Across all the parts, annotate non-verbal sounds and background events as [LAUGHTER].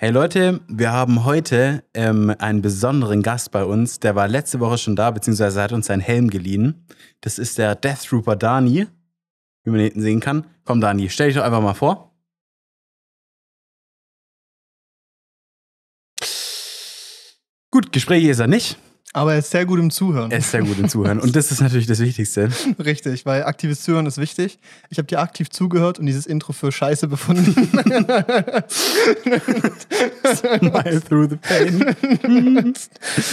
Hey Leute, wir haben heute ähm, einen besonderen Gast bei uns. Der war letzte Woche schon da, beziehungsweise hat uns seinen Helm geliehen. Das ist der Death Trooper Dani, wie man hinten sehen kann. Komm Dani, stell dich doch einfach mal vor. Gut, Gespräche ist er nicht. Aber er ist sehr gut im Zuhören. Er ist sehr gut im Zuhören. Und das ist natürlich das Wichtigste. [LAUGHS] Richtig, weil aktives Zuhören ist wichtig. Ich habe dir aktiv zugehört und dieses Intro für Scheiße befunden. [LAUGHS] Smile through the pain. [LAUGHS]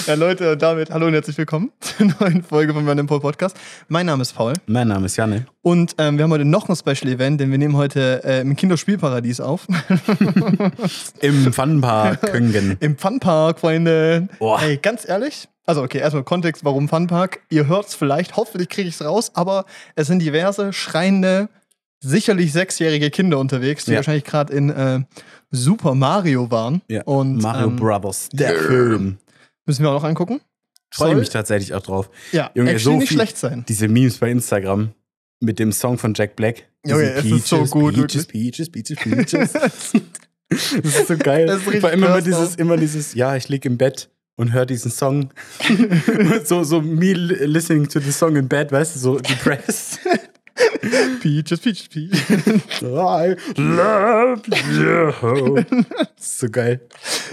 ja, Leute, damit hallo und herzlich willkommen zur neuen Folge von meinem Podcast. Mein Name ist Paul. Mein Name ist Janne. Und ähm, wir haben heute noch ein Special Event, denn wir nehmen heute äh, im Kinderspielparadies auf. Im Funpark Köngen. Im Funpark, Freunde. Boah. Ey, ganz ehrlich, also okay, erstmal Kontext, warum Funpark. Ihr hört es vielleicht, hoffentlich kriege ich es raus, aber es sind diverse schreiende, sicherlich sechsjährige Kinder unterwegs, die Ja. wahrscheinlich gerade in äh, Super Mario waren. Ja. Und Mario ähm, Brothers, der. Film. müssen wir auch noch angucken. Freue mich tatsächlich auch drauf. Ja, Junge, so nicht viel- schlecht sein. Diese Memes bei Instagram mit dem Song von Jack Black. Junge, es ist so gut, Peaches, Peaches, Peaches, Peaches. [LAUGHS] Das ist so geil. Das ist allem immer krass dieses, immer dieses, ja, ich lieg im Bett und höre diesen Song. [LAUGHS] so, so me li- listening to the song in bed, weißt du, so depressed. [LAUGHS] Peaches, Peaches, Peaches. I love you. So geil.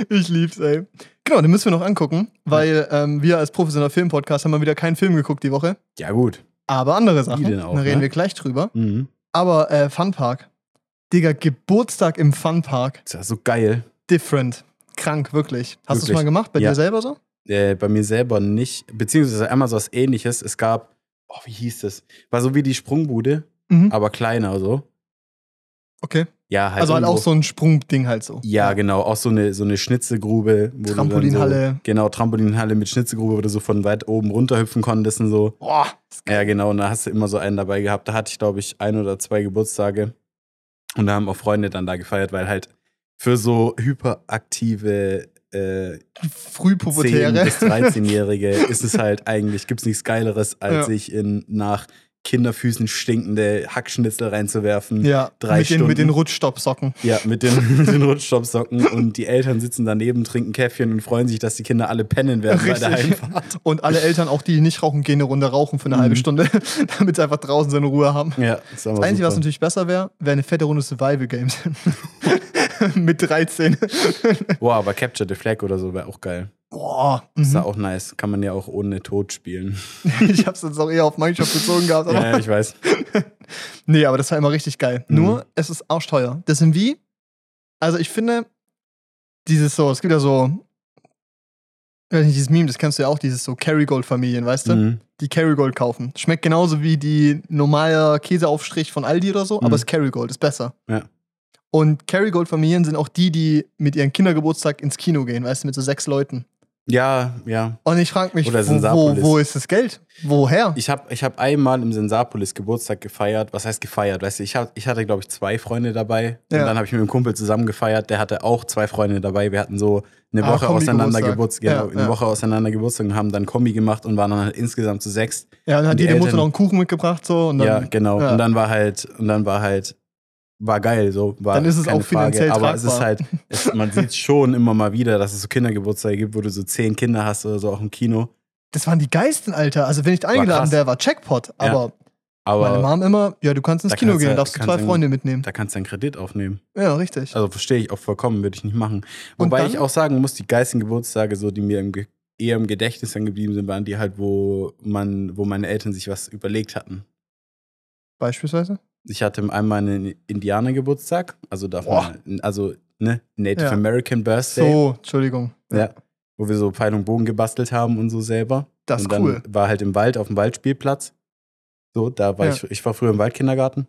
Ich lieb's, ey. Genau, den müssen wir noch angucken, weil ähm, wir als professioneller Filmpodcast haben mal wieder keinen Film geguckt die Woche. Ja, gut. Aber andere Sachen. denn auch, da reden ne? wir gleich drüber. Mhm. Aber äh, Funpark. Digga, Geburtstag im Funpark. Ist ja so geil. Different. Krank, wirklich. Hast du es mal gemacht? Bei Ja. dir selber so? Äh, bei mir selber nicht. Beziehungsweise einmal so was ähnliches. Es gab, oh, wie hieß das? War so wie die Sprungbude, Mhm. aber kleiner so. Okay. Ja, halt also halt irgendwo- auch so ein Sprungding halt so. Ja, genau. Auch so eine, so eine Schnitzelgrube. Trampolinhalle. So, genau, Trampolinhalle mit Schnitzelgrube, wo du so von weit oben runterhüpfen konntest und so. Boah. Ja, genau. Und da hast du immer so einen dabei gehabt. Da hatte ich, glaube ich, ein oder zwei Geburtstage. Und da haben auch Freunde dann da gefeiert, weil halt für so hyperaktive äh, 10- Frühpubertäre. bis 13-Jährige [LAUGHS] ist es halt eigentlich, gibt es nichts Geileres, als Ja. sich in nach Kinderfüßen stinkende Hackschnitzel reinzuwerfen. Ja, Drei mit den, mit den Stunden. Rutschstoppsocken. Ja, mit den, [LAUGHS] mit den Rutschstoppsocken und die Eltern sitzen daneben, trinken Käffchen und freuen sich, dass die Kinder alle pennen werden bei der Richtig. Heimfahrt. Und alle Eltern, auch die nicht rauchen, gehen eine Runde rauchen für eine halbe Mhm. Stunde, [LAUGHS] damit sie einfach draußen seine Ruhe haben. Ja, das, Das Einzige, was natürlich besser wäre, wäre eine fette Runde Survival Games. [LAUGHS] mit 13. Boah, aber Capture the Flag oder so wäre auch geil. Boah. Ist Mhm. ja auch nice. Kann man ja auch ohne Tod spielen. [LAUGHS] Ich hab's jetzt auch eher auf Minecraft bezogen gehabt. Aber Ja, ich weiß. [LAUGHS] Nee, aber das war immer richtig geil. Mhm. Nur, es ist arschteuer. Das sind wie, also ich finde, dieses so, es gibt ja so, ich weiß nicht, dieses Meme, das kennst du ja auch, dieses so Kerrygold-Familien, weißt du? Mhm. Die Kerrygold kaufen. Schmeckt genauso wie die normale Käseaufstrich von Aldi oder so, Mhm. aber es ist Kerrygold, ist besser. Ja. Und Kerrygold-Familien sind auch die, die mit ihrem Kindergeburtstag ins Kino gehen, weißt du, mit so sechs Leuten. Ja, ja. Und ich frage mich, Oder wo, wo, ist das Geld? Woher? Ich habe ich hab einmal im Sensapolis Geburtstag gefeiert. Was heißt gefeiert? Weißt du, ich, hab, ich hatte, glaube ich, zwei Freunde dabei. Und Ja. dann habe ich mit einem Kumpel zusammen gefeiert. Der hatte auch zwei Freunde dabei. Wir hatten so eine Ah, Woche Kombi-Geburtstag. auseinander Geburtstag. Genau, Ja, eine ja. Woche auseinander Geburtstag und haben dann Kombi gemacht und waren dann halt insgesamt zu sechs. ja, dann hat und die jede Mutter Eltern- noch einen Kuchen mitgebracht, so. Und dann, ja, genau. ja. Und dann war halt, und dann war halt, war geil. So, war Dann ist es auch finanziell Frage. Aber es ist halt, es, man sieht schon immer mal wieder, dass es so Kindergeburtstage gibt, wo du so zehn Kinder hast oder so auch im Kino. Das waren die Geisten, Alter. Also, wenn ich eingeladen wäre, war Jackpot. Aber Aber meine Mom immer, ja, du kannst ins Da Kino kannst gehen, du- darfst du zwei Freunde mitnehmen. da kannst du einen Kredit aufnehmen. Ja, richtig. Also verstehe ich auch vollkommen, würde ich nicht machen. Wobei ich auch sagen muss, die geilsten Geburtstage, so die mir im Ge eher im Gedächtnis dann geblieben sind, waren die halt, wo man, wo meine Eltern sich was überlegt hatten. Beispielsweise? Ich hatte einmal einen Indianergeburtstag, also darf man, also ne, Native Ja. American Birthday, So, Entschuldigung. ja, wo wir so Pfeil und Bogen gebastelt haben und so selber. Das ist und dann cool. war halt im Wald, auf dem Waldspielplatz. So, da war Ja. ich, ich war früher im Waldkindergarten.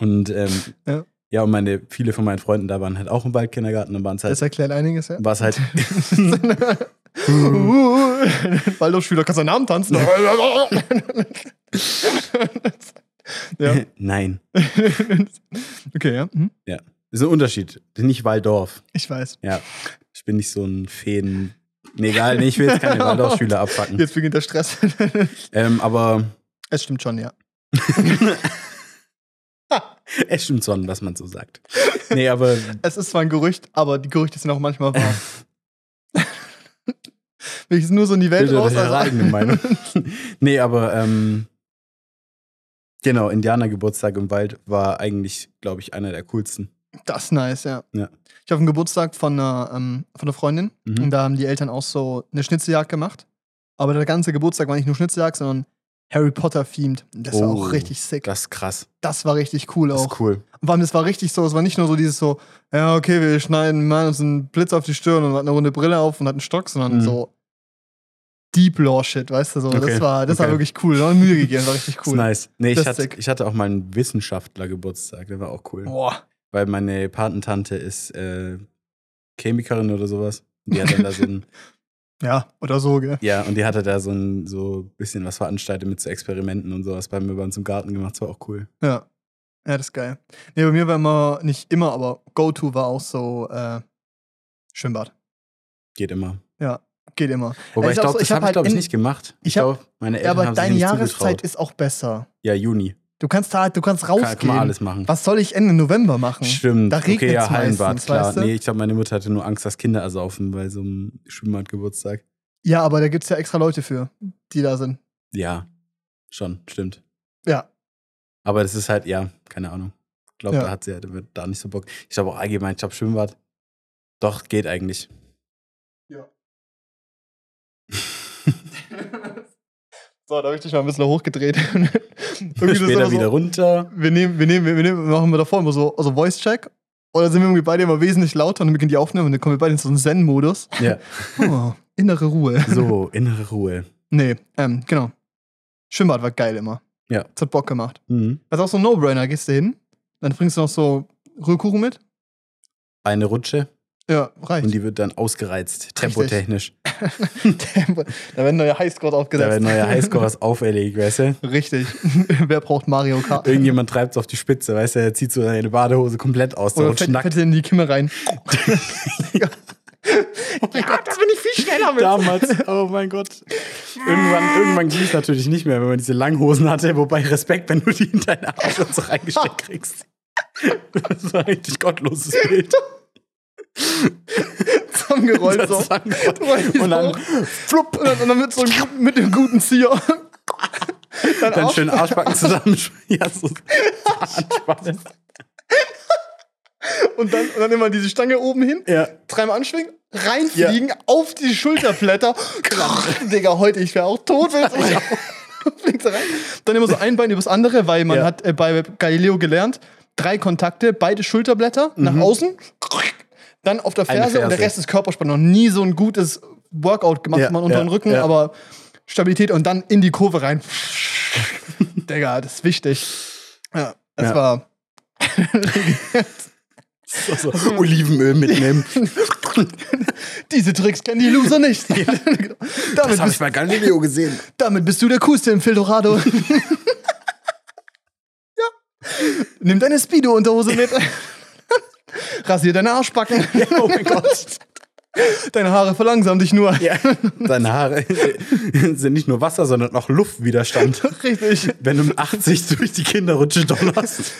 Und ähm, Ja. ja. und meine, viele von meinen Freunden da waren halt auch im Waldkindergarten. Dann waren es halt Das erklärt einiges, ja. war es halt. [LAUGHS] Waldorfschüler, kannst du Namen tanzen? [LAUGHS] [LAUGHS] ja. [LAUGHS] Nein. [LAUGHS] Okay, ja. Mhm. Das ist ein Unterschied. Das nicht Waldorf. Ich weiß. Ja. Ich bin nicht so ein Feen. Nee, egal, nee, ich will jetzt keine [LAUGHS] Waldorfschüler abfacken. Jetzt beginnt der Stress. Ähm, aber es stimmt schon, ja. Es stimmt schon, was man so sagt. Nee, aber Es ist zwar ein Gerücht, aber die Gerüchte sind auch manchmal wahr. Will ich es nur so in die Welt bildet raus? eure Also, eigene Meinung. nee, aber ähm, genau, Indianergeburtstag im Wald war eigentlich, glaube ich, einer der coolsten. das ist nice, ja. Ja. Ich habe einen Geburtstag von einer, ähm, von einer Freundin Mhm. und da haben die Eltern auch so eine Schnitzeljagd gemacht. Aber der ganze Geburtstag war nicht nur Schnitzeljagd, sondern Harry Potter-themed. Das war Oh, auch richtig sick. Das ist krass. Das war richtig cool Das auch. ist cool. Und vor allem, das war richtig so, es war nicht nur so dieses so, ja, okay, wir schneiden mal uns einen Blitz auf die Stirn und hat eine runde Brille auf und hat einen Stock, sondern Mhm. so Deep Law Shit, weißt du so. Okay, Das war, das war okay. wirklich cool. Da Mühe gegeben, war richtig cool. nice. Nee, ich Das ist hatte, ich hatte auch mal einen Wissenschaftlergeburtstag, der war auch cool. Boah. Weil meine Patentante ist äh, Chemikerin oder sowas. Die hat dann da so ein, [LAUGHS] Ja, oder so, gell? ja, und die hatte da so ein so bisschen was veranstaltet mit so Experimenten und sowas bei mir bei uns im Garten gemacht. Das war auch cool. Ja. Ja, das ist geil. Nee, bei mir war immer, nicht immer, aber Go-To war auch so äh, Schwimmbad. Geht immer. Geht immer. Wobei Ich ich glaube, so- das ich hab habe ich, halt glaube ich, in- nicht gemacht. ich hab- glaube, meine Eltern aber haben deine Jahreszeit zugetraut. ist auch besser. Ja, Juni. Du kannst halt, du kannst Kann, rausgehen. kann man alles machen. Was soll ich Ende November machen? Stimmt. Da regnet's okay, ja, meistens, klar. weißt du? Nee, ich glaube, meine Mutter hatte nur Angst, dass Kinder ersaufen bei so einem Schwimmbadgeburtstag. Ja, aber da gibt es ja extra Leute für, die da sind. Ja, schon, stimmt. Ja. Aber das ist halt, ja, keine Ahnung. Ich glaube, Ja. da hat sie halt da nicht so Bock. Ich glaube auch allgemein, ich glaube, Schwimmbad. Doch, geht eigentlich. Ja. [LAUGHS] so, da habe ich dich mal ein bisschen hochgedreht. [LAUGHS] Später immer wieder so, runter. wir nehmen, wir nehmen, wir nehmen, machen wir davor immer so, also Voice-Check. Oder sind wir irgendwie beide immer wesentlich lauter und dann beginnen die Aufnahme und dann kommen wir beide in so einen Zen-Modus. Ja. [LAUGHS] Oh, innere Ruhe. So, innere Ruhe. Nee, ähm, genau. Schwimmbad war geil immer. Ja. Das hat Bock gemacht. Mhm. Das ist auch so ein No-Brainer. Gehst du hin, dann bringst du noch so Rührkuchen mit. Eine Rutsche Ja, reicht. und die wird dann ausgereizt, tempotechnisch. [LAUGHS] Tempo. da werden neue Highscore Da aufgesetzt. werden neue Highscores [LAUGHS] auferlegt, weißt du? Richtig. [LAUGHS] Wer braucht Mario Kart? Irgendjemand treibt es auf die Spitze, weißt du? Er zieht so seine Badehose komplett aus, der Oder rutscht fett, nackt. fett in die Kimme rein. ja, das bin ich viel schneller mit. Damals, oh mein Gott. Irgendwann, irgendwann ging es natürlich nicht mehr, wenn man diese Langhosen hatte. Wobei Respekt, wenn du die in deine und so reingesteckt kriegst. Das war ein richtig gottloses Bild. [LAUGHS] Zusammengerollt so. Das angerollt. Und dann, flupp, und dann, und dann mit so einem mit dem guten Zieher. [LAUGHS] Dann, dann schön Arschbacken zusammen. [LAUGHS] Ja, so und dann, und dann immer diese Stange oben hin, Ja. dreimal anschwingen, reinfliegen, auf die Schulterblätter. Digga, heute, ich wäre auch tot. du rein. Dann immer so ein Bein übers andere, weil man Ja. hat äh, bei Galileo gelernt, drei Kontakte, beide Schulterblätter nach außen, dann auf der. Eine Ferse, und der Ferse. Rest ist Körperspannung. Noch nie so ein gutes Workout gemacht, Ja, man unter ja, den Rücken, ja. aber Stabilität und dann in die Kurve rein. [LAUGHS] Digga, das ist wichtig. Ja, das Ja. war. So, so Olivenöl mitnehmen. [LAUGHS] Diese Tricks kennen die Loser nicht. [LAUGHS] damit, Das habe ich bei Galileo gesehen. damit bist du der Coolste im Fildorado. ja. Nimm deine Speedo-Unterhose mit. Rasier deine Arschbacken. [LAUGHS] Oh mein Gott. Deine Haare verlangsamen dich nur. Ja. Deine Haare [LAUGHS] sind nicht nur Wasser, sondern auch Luftwiderstand. Richtig. Wenn du mit 80 durch die Kinderrutsche donnerst.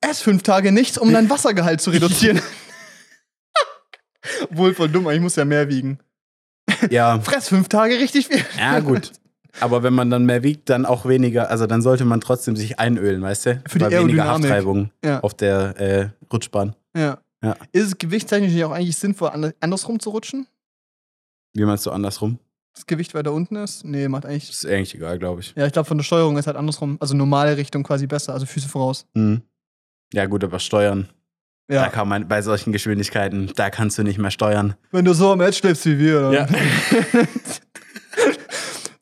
Ess fünf Tage nichts, um dein Wassergehalt zu reduzieren. [LAUGHS] Wohl voll dumm, ich muss ja mehr wiegen. Ja, Fress fünf Tage richtig viel. ja, gut. Aber wenn man dann mehr wiegt, dann auch weniger. Also dann sollte man trotzdem sich einölen, weißt du? Für die Weil weniger. Haftreibung Ja. auf der äh, Rutschbahn. Ja. Ja. Ist es gewichtstechnisch nicht auch eigentlich sinnvoll, ander- andersrum zu rutschen? Wie meinst du andersrum? Das Gewicht weiter unten ist? Nee, macht eigentlich. Ist eigentlich egal, glaube ich. Ja, ich glaube, von der Steuerung ist halt andersrum. Also normale Richtung quasi besser, also Füße voraus. Mhm. Ja, gut, aber steuern. Da Ja. kann man bei solchen Geschwindigkeiten, da kannst du nicht mehr steuern. Wenn du so am Edge schläfst wie wir, dann, Ja. [LAUGHS]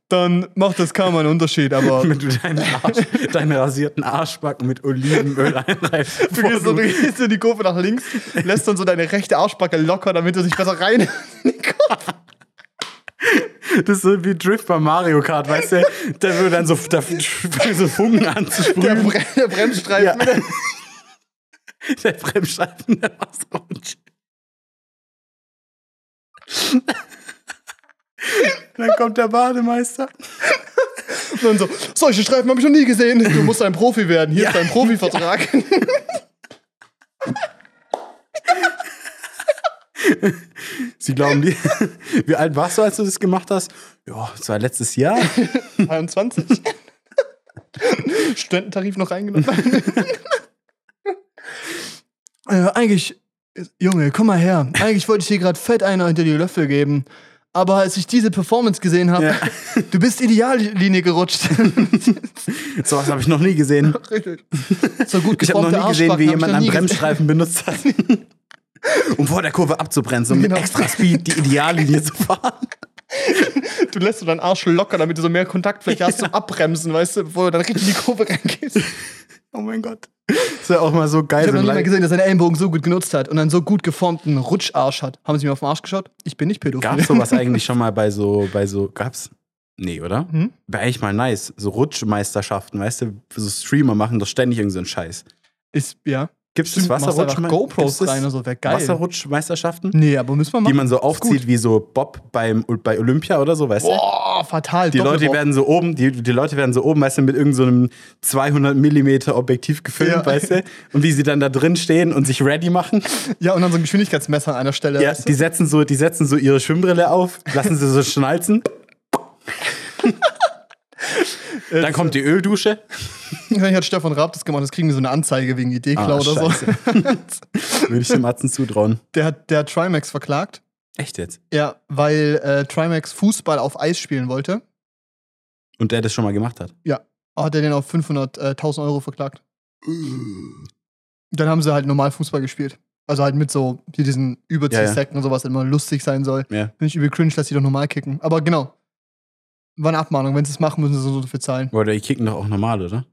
dann macht das kaum einen Unterschied, aber. [LAUGHS] Wenn du deinen, Arsch, deinen rasierten Arschbacken mit Olivenöl einreibst. Du gehst, so, du gehst in die Kurve nach links, lässt dann so deine rechte Arschbacke locker, damit du dich besser rein. [LAUGHS] Das ist so wie Drift bei Mario Kart, weißt du? Da wird dann so, da so Funken Der, anzusprühen. Bre der Bremsstreifen. Ja. [LAUGHS] Der Bremsstreifen der Wasserrutsch. Dann kommt der Bademeister. Und dann so, solche Streifen habe ich noch nie gesehen. Du musst ein Profi werden. Hier ja. ist dein Profivertrag. Ja. [LAUGHS] Sie glauben, die, wie alt warst du, als du das gemacht hast? Ja, das war letztes Jahr. 23. [LAUGHS] Studententarif noch reingenommen. äh, eigentlich, Junge, komm mal her. Eigentlich wollte ich dir gerade fett einer hinter die Löffel geben. Aber als ich diese Performance gesehen habe, Ja. [LAUGHS] du bist Ideallinie gerutscht. [LAUGHS] So was habe ich noch nie gesehen. [LAUGHS] So gut Ich habe noch nie gesehen, wie Arschbacken hab ich jemand einen gesehen. Bremsstreifen benutzt hat. Um vor der Kurve abzubremsen, um Genau. mit extra Speed die Ideallinie zu fahren. Du lässt so deinen Arsch locker, damit du so mehr Kontaktfläche hast zum Abbremsen, weißt du, bevor du dann richtig in die Kurve reingehst. Oh mein Gott. Das wäre auch mal so geil. Ich habe noch nie mal gesehen, dass er den Ellenbogen so gut genutzt hat und einen so gut geformten Rutscharsch hat. Haben Sie mir auf den Arsch geschaut? Ich bin nicht pädophil. Gab's sowas [LAUGHS] eigentlich schon mal bei so, bei so, gab's? Nee, oder? Hm? Wäre eigentlich mal nice. So Rutschmeisterschaften, weißt du? So Streamer machen doch ständig irgendeinen so einen Scheiß. Ist, ja. Machst einfach Wasserrutschme- GoPros gibt's rein und so, wäre geil. Wasserrutschmeisterschaften? Nee, aber müssen wir machen. Die man so aufzieht wie so Bob beim, bei Olympia oder so, weißt du? Boah, fatal. Die Leute werden so oben, die, die Leute werden so oben, weißt du, mit irgendeinem so 200 Millimeter Objektiv gefilmt, Ja. weißt du? Und wie sie dann da drin stehen und sich ready machen. [LAUGHS] Ja, und dann so ein Geschwindigkeitsmesser an einer Stelle. Ja, weißt du? die setzen so, die setzen so ihre Schwimmbrille auf, lassen sie so schnalzen. [LAUGHS] Dann kommt die Öldusche. Wahrscheinlich hat Stefan Raab das gemacht, das kriegen wir so eine Anzeige wegen Idee-Klau Ah, oder so. [LAUGHS] Würde ich dem Atzen zutrauen. Der hat, der hat Trimax verklagt. Echt jetzt? Ja, weil äh, Trimax Fußball auf Eis spielen wollte. Und der das schon mal gemacht hat. Hat er den auf 500.000 Euro verklagt. Dann haben sie halt normal Fußball gespielt. Also halt mit so hier diesen Überziehsäcken und sowas, immer lustig sein soll. Ja. Finde ich übel cringe, dass die doch normal kicken. Aber genau. War eine Abmahnung. Wenn sie es machen, müssen sie so dafür zahlen. Oder die kicken doch auch normal, oder?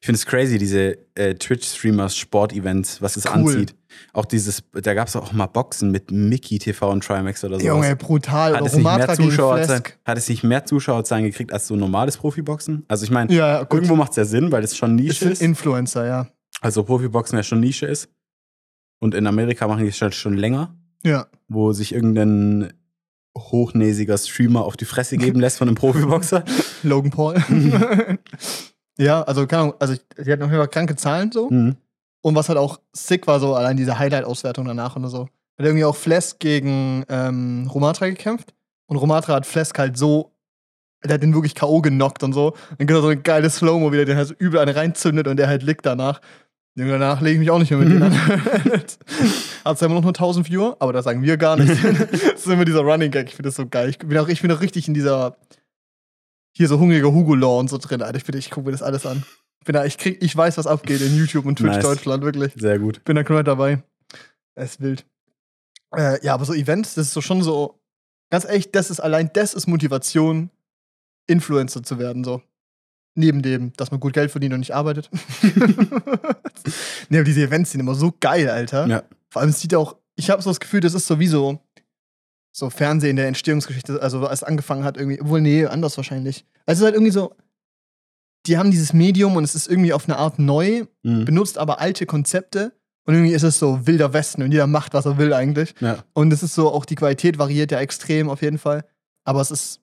Ich finde es crazy, diese äh, Twitch-Streamers, Sport-Events, was es Cool. anzieht. Auch dieses, da gab es auch mal Boxen mit Mickey TV und Trimax oder sowas. Junge, brutal. hat, es nicht mehr Zuschauerzahlen, hat es nicht mehr Zuschauerzahlen gekriegt als so normales Profiboxen? Also ich meine, Ja, irgendwo macht es ja Sinn, weil es schon Nische ist. Influencer, ja. Also Profiboxen ja schon Nische ist. Und in Amerika machen die es schon, schon länger, Ja. wo sich irgendein hochnäsiger Streamer auf die Fresse geben lässt von einem Profiboxer. [LAUGHS] Logan Paul. ja, also, keine Ahnung, also die hatten auf jeden Fall kranke Zahlen so. Mhm. Und was halt auch sick war, so allein diese Highlight-Auswertung danach und so. Hat irgendwie auch Flesk gegen ähm, Romatra gekämpft. Und Romatra hat Flesk halt so, der hat den wirklich K.O. genockt und so. Dann gibt er so ein geiles Slow-Mo wieder, der halt so übel eine reinzündet und der halt liegt danach. Und danach lege ich mich auch nicht mehr mit denen an. [LAUGHS] Hat zwar immer noch nur 1000 Viewer, aber das sagen wir gar nicht. [LAUGHS] das ist immer dieser Running Gag. Ich finde das so geil. Ich bin auch, ich bin auch richtig in dieser, hier so hungriger Hugo-Law und so drin, Alter. Ich, bin- ich gucke mir das alles an. Ich Bin da, ich, krieg, ich weiß, was abgeht in YouTube und Twitch Nice. Deutschland, wirklich Sehr gut. bin da komplett dabei. Es ist wild. Äh, ja, aber so Events, das ist so schon so, ganz echt, das ist allein, das ist Motivation, Influencer zu werden, so. Neben dem, dass man gut Geld verdient und nicht arbeitet. [LAUGHS] nee, aber diese Events sind immer so geil, Alter. Ja. Vor allem, es sieht auch, ich habe so das Gefühl, das ist sowieso so Fernsehen der Entstehungsgeschichte, also als es angefangen hat, irgendwie, obwohl, nee, anders wahrscheinlich. Also es ist halt irgendwie so, die haben dieses Medium und es ist irgendwie auf eine Art neu, Mhm. benutzt aber alte Konzepte und irgendwie ist es so wilder Westen und jeder macht, was er will eigentlich. Ja. Und es ist so, auch die Qualität variiert ja extrem auf jeden Fall. Aber es ist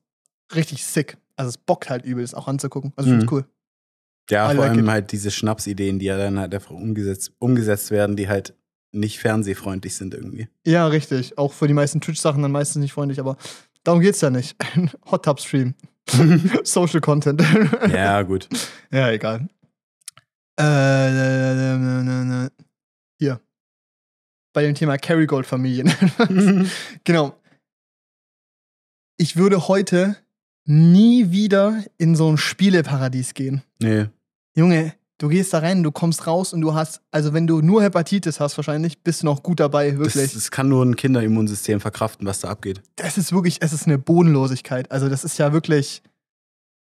richtig sick. Also es bockt halt übel, das auch anzugucken. Also ich Mhm. find's cool. Ja, I vor like allem it. halt diese Schnapsideen, die ja dann halt einfach umgesetzt, umgesetzt werden, die halt nicht fernsehfreundlich sind irgendwie. Ja, richtig. Auch für die meisten Twitch-Sachen dann meistens nicht freundlich, aber darum geht's ja nicht. [LAUGHS] Hot Tub Stream. [LAUGHS] Social Content. ja, gut. [LAUGHS] ja, egal. Äh, hier. Bei dem Thema Kerrygold-Familien. genau. Ich würde heute nie wieder in so ein Spieleparadies gehen. nee. Junge, du gehst da rein, du kommst raus und du hast, also wenn du nur Hepatitis hast wahrscheinlich, bist du noch gut dabei, Das, wirklich. das kann nur ein Kinderimmunsystem verkraften, was da abgeht. Das ist wirklich, es ist eine Bodenlosigkeit. Also das ist ja wirklich,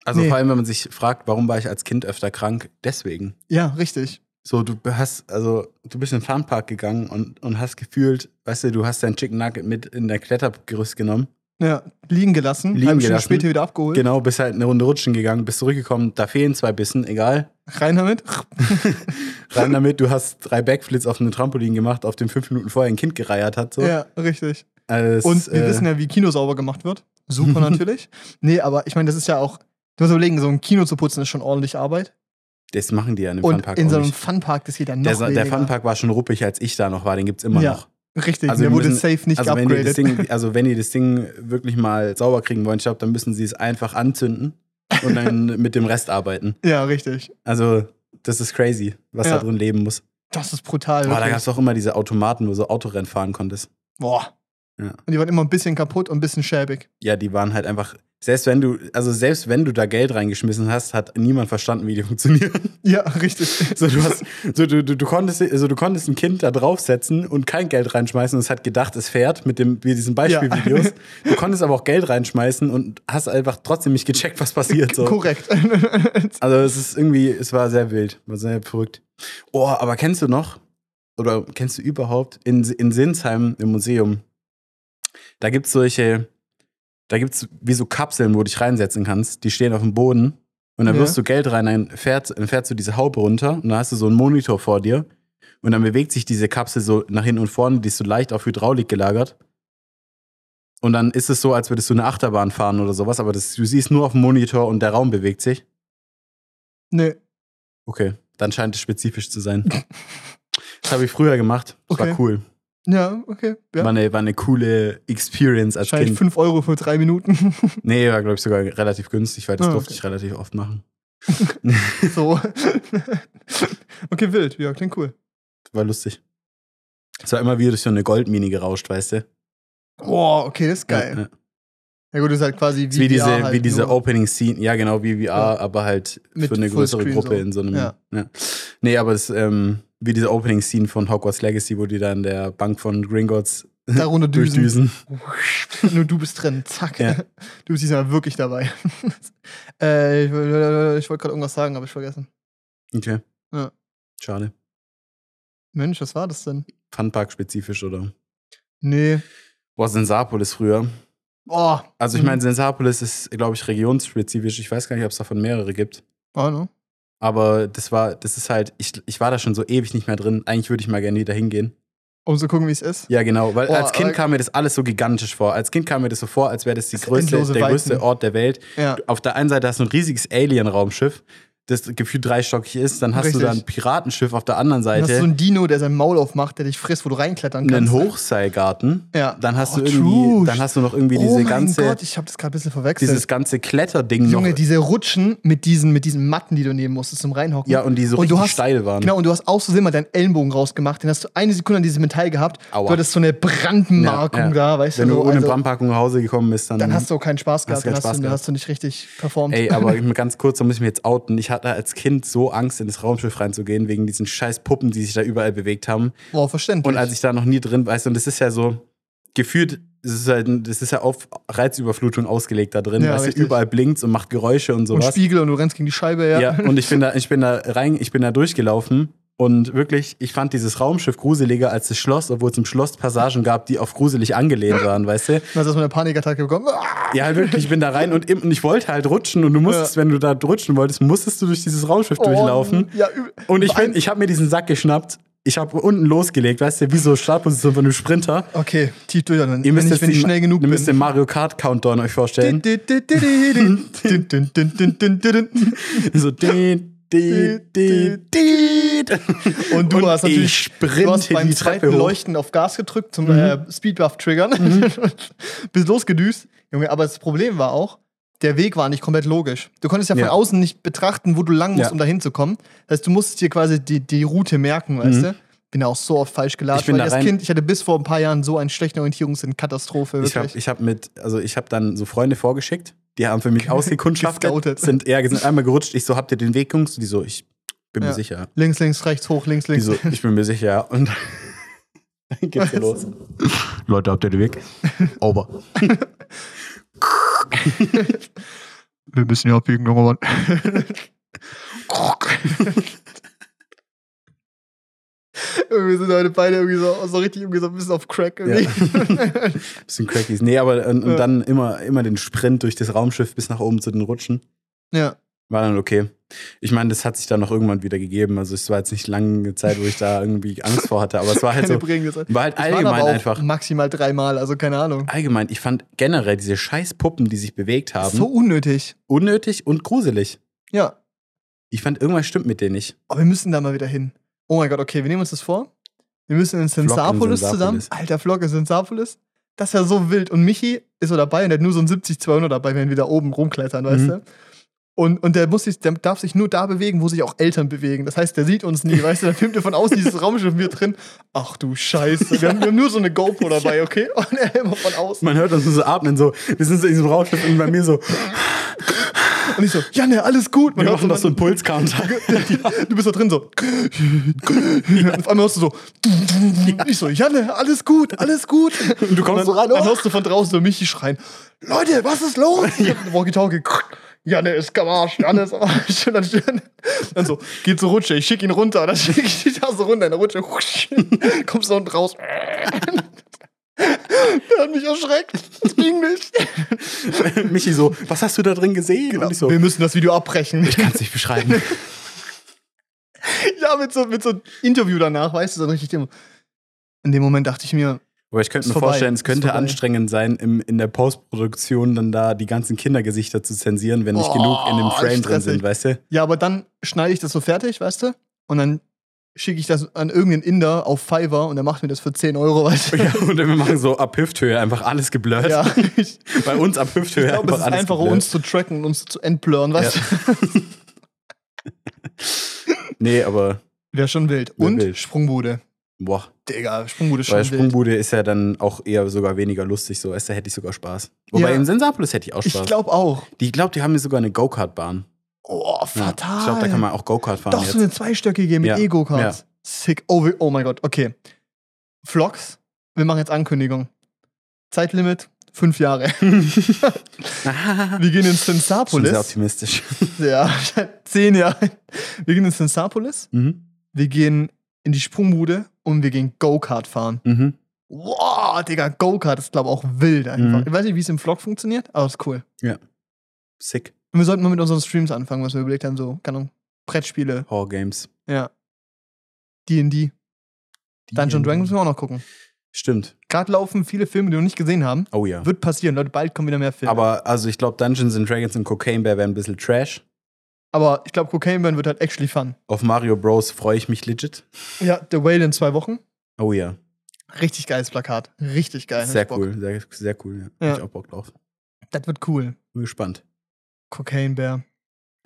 Also Nee. vor allem, wenn man sich fragt, warum war ich als Kind öfter krank? Deswegen. ja, richtig. So, du hast, also, du bist in den Funpark gegangen und, und hast gefühlt, weißt du, du hast dein Chicken Nugget mit in dein Klettergerüst genommen. Ja, liegen gelassen, Liegen gelassen. später wieder abgeholt. Genau, bist halt eine Runde rutschen gegangen, bist zurückgekommen, da fehlen zwei Bissen, egal. Rein damit. [LAUGHS] Rein damit, du hast drei Backflips auf einem Trampolin gemacht, auf dem fünf Minuten vorher ein Kind gereiert hat. So. Ja, richtig. Als, Und wir äh, wissen ja, wie Kino sauber gemacht wird. Super [LAUGHS] natürlich. nee, aber ich meine, das ist ja auch, du musst überlegen, so ein Kino zu putzen ist schon ordentlich Arbeit. Das machen die ja in dem Und Funpark in so einem. Funpark, das geht dann noch Der, der. Funpark war schon ruppig, als ich da noch war, den gibt's immer Ja. noch. Richtig, Also der wurde müssen- safe nicht also wenn, geupgradet. Ding, also wenn die das Ding wirklich mal sauber kriegen wollen, ich glaube, dann müssen sie es einfach anzünden und dann [LAUGHS] mit dem Rest arbeiten. Ja, richtig. Also, das ist crazy, was Ja. da drin leben muss. Das ist brutal. Aber da gab es auch immer diese Automaten, wo du so Autorennen fahren konntest. Boah. Ja. Und die waren immer ein bisschen kaputt und ein bisschen schäbig. Ja, die waren halt einfach, selbst wenn du, also selbst wenn du da Geld reingeschmissen hast, hat niemand verstanden, wie die [LAUGHS] funktionieren. Ja, richtig. [LAUGHS] So, du, hast, so, du, du, du, konntest, also du konntest ein Kind da draufsetzen und kein Geld reinschmeißen und es hat gedacht, es fährt mit dem, wie diesen Beispielvideos. [LAUGHS] Du konntest aber auch Geld reinschmeißen und hast einfach trotzdem nicht gecheckt, was passiert. So. Korrekt. Also es ist irgendwie, es war sehr wild, war sehr verrückt. Oh, aber kennst du noch, oder kennst du überhaupt, in, in Sinsheim im Museum, da gibt's solche, da gibt's wie so Kapseln, wo du dich reinsetzen kannst, die stehen auf dem Boden und dann Ja. wirfst du Geld rein, dann fährt, dann fährst du diese Haube runter und dann hast du so einen Monitor vor dir und dann bewegt sich diese Kapsel so nach hinten und vorne, die ist so leicht auf Hydraulik gelagert. Und dann ist es so, als würdest du eine Achterbahn fahren oder sowas, aber das, du siehst nur auf dem Monitor und der Raum bewegt sich. nee. Okay, dann scheint es spezifisch zu sein. [LAUGHS] Das habe ich früher gemacht. Das Okay. war cool. Ja, okay. Ja. War, eine, war eine coole Experience als Wahrscheinlich Kind. 5 Euro für drei Minuten. [LAUGHS] Nee, war, glaube ich, sogar relativ günstig, weil das Ah, durfte okay. ich relativ oft machen. [LAUGHS] so. [LAUGHS] okay, wild. Ja, klingt cool. War lustig. Es war immer wieder durch so eine Goldmine gerauscht, weißt du? Boah, okay, das ist geil. Ja, Ja, ja. gut, das ist halt quasi ist wie diese, halt wie diese Opening Scene, ja genau, wie VR, Ja. aber halt Mit für eine größere Fullscreen Gruppe so. in so einem. Ja. Ja. Nee, aber es ähm, wie diese Opening Scene von Hogwarts Legacy, wo die da in der Bank von Gringotts Darunter düsen. durchdüsen. Nur du bist drin. Zack. Ja. Du bist diesmal wirklich dabei. [LAUGHS] äh, ich wollte ich wollte gerade irgendwas sagen, aber ich vergessen. Okay. Ja. Schade. Mensch, was war das denn? Funpark-spezifisch, oder? Nee. Boah, Sensapolis früher. Boah. Also ich Mhm. meine, Sensapolis ist, glaube ich, regionsspezifisch. Ich weiß gar nicht, ob es davon mehrere gibt. Oh, no. Aber das war, das ist halt, ich, ich war da schon so ewig nicht mehr drin. Eigentlich würde ich mal gerne wieder hingehen. Um zu gucken, wie es ist. Ja, genau. Weil Boah, als Kind aber- kam mir das alles so gigantisch vor. Als Kind kam mir das so vor, als wäre das, die größte, der größte Weiten. Ort der Welt. Ja. Auf der einen Seite hast du ein riesiges Alien-Raumschiff, das gefühlt dreistockig ist. Dann hast du da ein Richtig. Piratenschiff auf der anderen Dann hast du so Seite. einen Dino, der sein Maul aufmacht, der dich frisst, wo du reinklettern Einen kannst. Hochseilgarten. Ja. Dann hast Oh, du irgendwie, true. dann hast du noch irgendwie oh diese mein ganze, Gott, ich habe das gerade ein bisschen verwechselt. dieses ganze Kletterding Junge, noch. diese Rutschen mit diesen, mit diesen Matten, die du nehmen musstest zum Reinhocken. Ja, und die so Und du richtig hast- steil waren. Genau, und du hast aus Versehen mal deinen Ellenbogen rausgemacht, den hast du eine Sekunde an dieses Metall gehabt. Aua. Du hattest so eine Brandmarkung Ja, ja. da, weißt Wenn du. du so, ohne also, Brandpackung nach Hause gekommen bist, dann. dann hast du auch keinen Spaß gehabt, Hast dann hast, Spaß du, gehabt. hast du nicht richtig performt. Ey, aber ich- [LAUGHS] ganz kurz, da muss ich mir jetzt outen. Ich hatte als Kind so Angst, in das Raumschiff reinzugehen, wegen diesen scheiß Puppen, die sich da überall bewegt haben. Boah, verständlich. Und als ich da noch nie drin, du, und das ist ja so gefühlt, das ist halt, das ist ja auf Reizüberflutung ausgelegt da drin, Ja, weißt richtig. du, überall blinkt und macht Geräusche und und sowas. Spiegel und du rennst gegen die Scheibe, ja. ja. und ich bin da, ich bin da rein, ich bin da durchgelaufen. Und wirklich, ich fand dieses Raumschiff gruseliger als das Schloss, obwohl es im Schloss Passagen gab, die auf gruselig angelehnt [LAUGHS] waren, weißt du? Dann hast du erstmal eine Panikattacke bekommen. Ja, wirklich, ich bin da rein und, ich wollte halt rutschen und du musstest, wenn du da rutschen wolltest, musstest du durch dieses Raumschiff durchlaufen. Oh, ja, üb- Und ich, bin, ich habe mir diesen Sack geschnappt, ich habe unten losgelegt, weißt du, wie so Startposition von einem Sprinter. Okay, tief durch. Dann, Ihr wenn müsst ich, jetzt wenn ich schnell genug ihr bin. müsst den Mario Kart Countdown euch vorstellen. so di, di, di, di. [LAUGHS] Und du hast natürlich du hast beim zweiten hoch. Leuchten auf Gas gedrückt zum äh, Speedbuff triggern. [LAUGHS] Bist losgedüst. Junge, aber das Problem war auch, der Weg war nicht komplett logisch. Du konntest ja von Ja. außen nicht betrachten, wo du lang musst, Ja. um da hinzukommen. Das heißt, du musstest dir quasi die, die Route merken, weißt du? Bin ja auch so oft falsch bin weil da als Kind, ich hatte bis vor ein paar Jahren so einen schlechten Orientierungssinn, Katastrophe, Ich habe wirklich. ich hab mit, also ich habe dann so Freunde vorgeschickt, die haben für mich [LAUGHS] ausgekundschaftet, sind eher sind einmal gerutscht. Ich so, habt ihr den Weg, Jungs? Die so, ich bin Ja. mir sicher. links, links, rechts, hoch, links, links. so, ich bin mir sicher. Und [LAUGHS] dann geht's hier los. Leute, habt ihr den Weg? Over. Wir müssen ja abbiegen, junger Mann. [LAUGHS] wir sind heute beide irgendwie so, so richtig irgendwie so ein bisschen auf Crack irgendwie. [LAUGHS] Bisschen Crackies. Nee, aber und, und Ja. dann immer, immer den Sprint durch das Raumschiff bis nach oben zu den Rutschen. Ja. War dann okay. Ich meine, das hat sich dann noch irgendwann wieder gegeben. Also es war jetzt nicht lange Zeit, wo ich da irgendwie Angst vor hatte, aber es war halt so, war halt war allgemein auch einfach. maximal dreimal, also keine Ahnung. Allgemein, ich fand generell diese scheiß Puppen, die sich bewegt haben, So unnötig. unnötig und gruselig. Ja. Ich fand, irgendwas stimmt mit denen nicht. Aber wir müssen da mal wieder hin. Oh mein Gott, okay, wir nehmen uns das vor. Wir müssen in Sensapolis Sensapolis. zusammen. Alter, Vlog in Sensapolis. Das ist ja so wild. Und Michi ist so dabei und der hat nur so ein 70-200 dabei, wenn wir da oben rumklettern, weißt Mhm. du? Und, und der, muss sich, der darf sich nur da bewegen, wo sich auch Eltern bewegen. Das heißt, der sieht uns nie, weißt du? Dann filmt er von außen dieses Raumschiff wir drin. Ach du Scheiße. [LAUGHS] Wir haben, wir haben nur so eine [LAUGHS] GoPro dabei, okay? [LAUGHS] Und er immer von außen. Man hört uns so atmen, so, wir sind so in diesem Raumschiff und bei mir so, Und ich so, Janne, alles gut. Man wir hört machen doch so einen Pulscounter. Du bist da drin so. Und auf einmal hörst du so. Ich so, Janne, alles gut, alles gut. Und du kommst so rein, Dann oh. hörst du von draußen so Michi schreien: Leute, was ist los? Walkie-Talkie. Janne ist am Arsch, am Arsch. Und dann, dann so, geht zur Rutsche, ich schick ihn runter. Dann schick ich dich da so runter in der Rutsche. [LAUGHS] Kommst du unten raus. Der hat mich erschreckt. Das ging nicht. [LAUGHS] Michi so, was hast du da drin gesehen? Ich so, Wir müssen das Video abbrechen. ich kann es nicht beschreiben. [LAUGHS] Ja, mit so, mit so einem Interview danach, weißt du, so richtig. In dem Moment dachte ich mir, Aber ich könnte mir vorbei. vorstellen, es könnte anstrengend sein, im, in der Postproduktion dann da die ganzen Kindergesichter zu zensieren, wenn nicht Oh, genug in dem Frame drin sind, weißt du? ja, aber dann schneide ich das so fertig, weißt du? Und dann schicke ich das an irgendeinen Inder auf Fiverr und der macht mir das für 10 Euro, weißt du? Ja, und wir machen so ab Hüfthöhe einfach alles geblurrt. Ja, [LAUGHS] Bei uns ab Hüfthöhe ich glaube, es ist alles einfacher, geblurrt. uns zu tracken und uns zu entblurren, weißt du? [LAUGHS] Nee, aber Wäre schon wild. Wär Und wild. Sprungbude. Boah. Digga, Sprungbude ist schon Weil wild. Sprungbude ist ja dann auch eher sogar weniger lustig, so. Weißt Da hätte ich sogar Spaß. Wobei Ja. im Sensapolis hätte ich auch Ich Spaß. glaube auch. die glaube, die haben hier sogar eine Go-Kart-Bahn. Oh, Ja. fatal. Ich glaube, da kann man auch Go-Kart fahren Doch, jetzt. so eine zweistöckige mit Ja. Ego-Karts. Sick. Oh, oh mein Gott, okay. Vlogs, wir machen jetzt Ankündigung. Zeitlimit, fünf Jahre. [LAUGHS] Wir gehen in Schon sehr Sensapolis. optimistisch. [LAUGHS] Ja, [LAUGHS] zehn Jahre. Wir gehen in Sensapolis, mhm. wir gehen in die Sprungbude und wir gehen Go-Kart fahren. Mhm. Wow, Digga, Go-Kart ist, glaube ich, auch wild einfach. Mhm. Ich weiß nicht, wie es im Vlog funktioniert, aber ist cool. Sick. Und wir sollten mal mit unseren Streams anfangen, was wir überlegt haben, so, keine Ahnung, Brettspiele, Horror Games. ja. D&D. Dungeon Dragons müssen wir auch noch gucken. Stimmt. Gerade laufen viele Filme, die wir noch nicht gesehen haben. Oh ja. Wird passieren, Leute, bald kommen wieder mehr Filme. Aber also ich glaube, Dungeons and Dragons und Cocaine Bear wären ein bisschen Trash. Aber ich glaube, Cocaine Man wird halt actually fun. Auf Mario Bros. freue ich mich legit. Ja, The Whale in zwei Wochen. Oh ja. Richtig geiles Plakat. Richtig geil. Sehr cool. Sehr, sehr cool. Ja. Ja. Hab ich auch Bock drauf. Das wird cool. Bin gespannt. Cocaine Bear.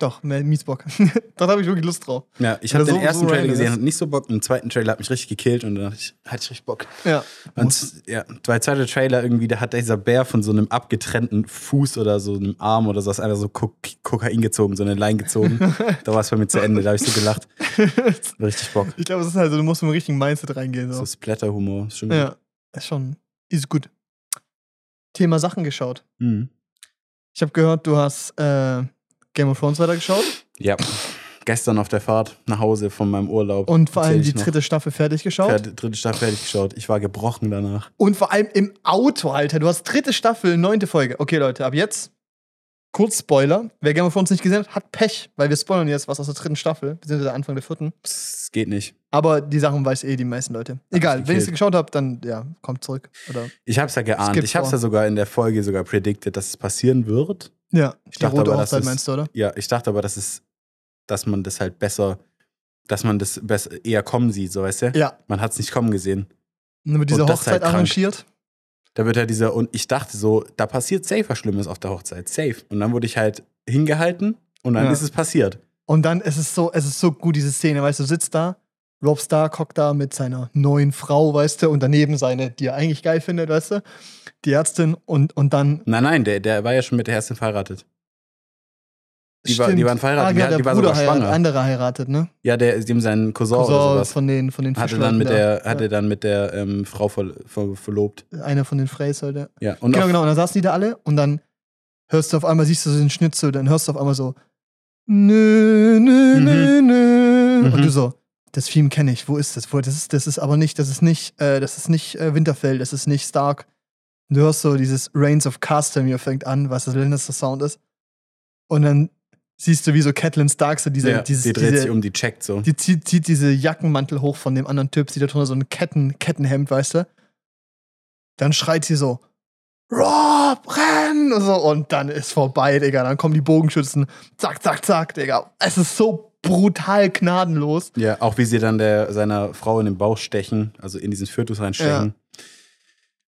Doch, mehr Miesbock. [LAUGHS] da habe ich wirklich Lust drauf. Ja, ich habe den so- ersten so Trailer gesehen, ist. hat nicht so Bock. Im zweiten Trailer hat mich richtig gekillt und dann hatte ich, hatte ich richtig Bock. Ja. Und ja, der zweite Trailer irgendwie, da hat dieser Bär von so einem abgetrennten Fuß oder so einem Arm oder so, ist einfach so Kok Kokain gezogen, so eine Line gezogen. [LAUGHS] da war es bei mir zu Ende, da habe ich so gelacht. [LAUGHS] Richtig Bock. ich glaube, es ist halt so, du musst mit dem richtigen Mindset reingehen. So. So Splatter-Humor, ist schon Ja, ist schon, ist gut. Thema Sachen geschaut. Mhm. Ich habe gehört, du hast äh, Game of Thrones weitergeschaut Ja. Gestern auf der Fahrt nach Hause von meinem Urlaub. und vor allem die dritte Staffel fertig geschaut. Fer- dritte Staffel fertig geschaut. Ich war gebrochen danach. Und vor allem im Auto, Alter. Du hast dritte Staffel, neunte Folge. Okay, Leute, ab jetzt. Kurz Spoiler. Wer Game of Thrones nicht gesehen hat, hat Pech, weil wir spoilern jetzt was aus der dritten Staffel, beziehungsweise Anfang der vierten. Das geht nicht. Aber die Sachen weiß eh die meisten Leute. Egal, wenn ihr es geschaut habt, dann ja, kommt zurück. Oder Ich hab's ja geahnt. Ich hab's vor. ja sogar in der Folge sogar predicted, dass es passieren wird. ja, die dachte rote aber, Hochzeit meinst du, oder? Ja, ich dachte aber, dass es, dass man das halt besser, dass man das besser, eher kommen sieht, so weißt du? Ja. Man hat's nicht kommen gesehen. Und dann wird diese Und das ist Hochzeit halt arrangiert. Da wird halt dieser, und ich dachte so, da passiert safe was Schlimmes auf der Hochzeit. Safe. Und dann wurde ich halt hingehalten und dann Ja. ist es passiert. Und dann ist es so, es ist so gut, diese Szene, weißt du, du sitzt da, Rob Stark hockt da mit seiner neuen Frau, weißt du, und daneben seine, die er eigentlich geil findet, weißt du, die Ärztin und, und dann. Nein, nein, der, der war ja schon mit der Ersten verheiratet. Die war- die waren verheiratet, Ah, die ja, die war Bruder sogar schwanger. andere heiratet, ne? Ja, der, dem sein Cousin, oder Cousin sowas. von den, von den Hatte dann mit der, hatte dann mit der ähm, Frau ver, ver, verlobt. ja. Einer von den Freys, Leute. Ja. Und Genau, genau. Und dann saßen die da alle und dann hörst du auf einmal, siehst du so den Schnitt so, dann hörst du auf einmal so nö, nö, nö, nö. Mhm. Und du so, das Theme kenne ich, wo ist das? Wo, das ist, das ist aber nicht, das ist nicht, äh, das ist nicht äh, Winterfell, das ist nicht Stark. Und du hörst so dieses Reigns of Castamere fängt an, was das Lannister Sound ist. Und dann siehst du, wie so Catelyn Stark so diese, ja, dieses, die dreht diese, sich um, die checkt so. die zieht, zieht diese Jackenmantel hoch von dem anderen Typ, sieht da drunter so ein Ketten, Kettenhemd, weißt du? Dann schreit sie so, Rob, renn! Und, so, und dann ist vorbei, Digga. Dann kommen die Bogenschützen, zack, zack, zack, Digga. Es ist so brutal gnadenlos. Ja, auch wie sie dann der, seiner Frau in den Bauch stechen, also in diesen Fötus reinstechen.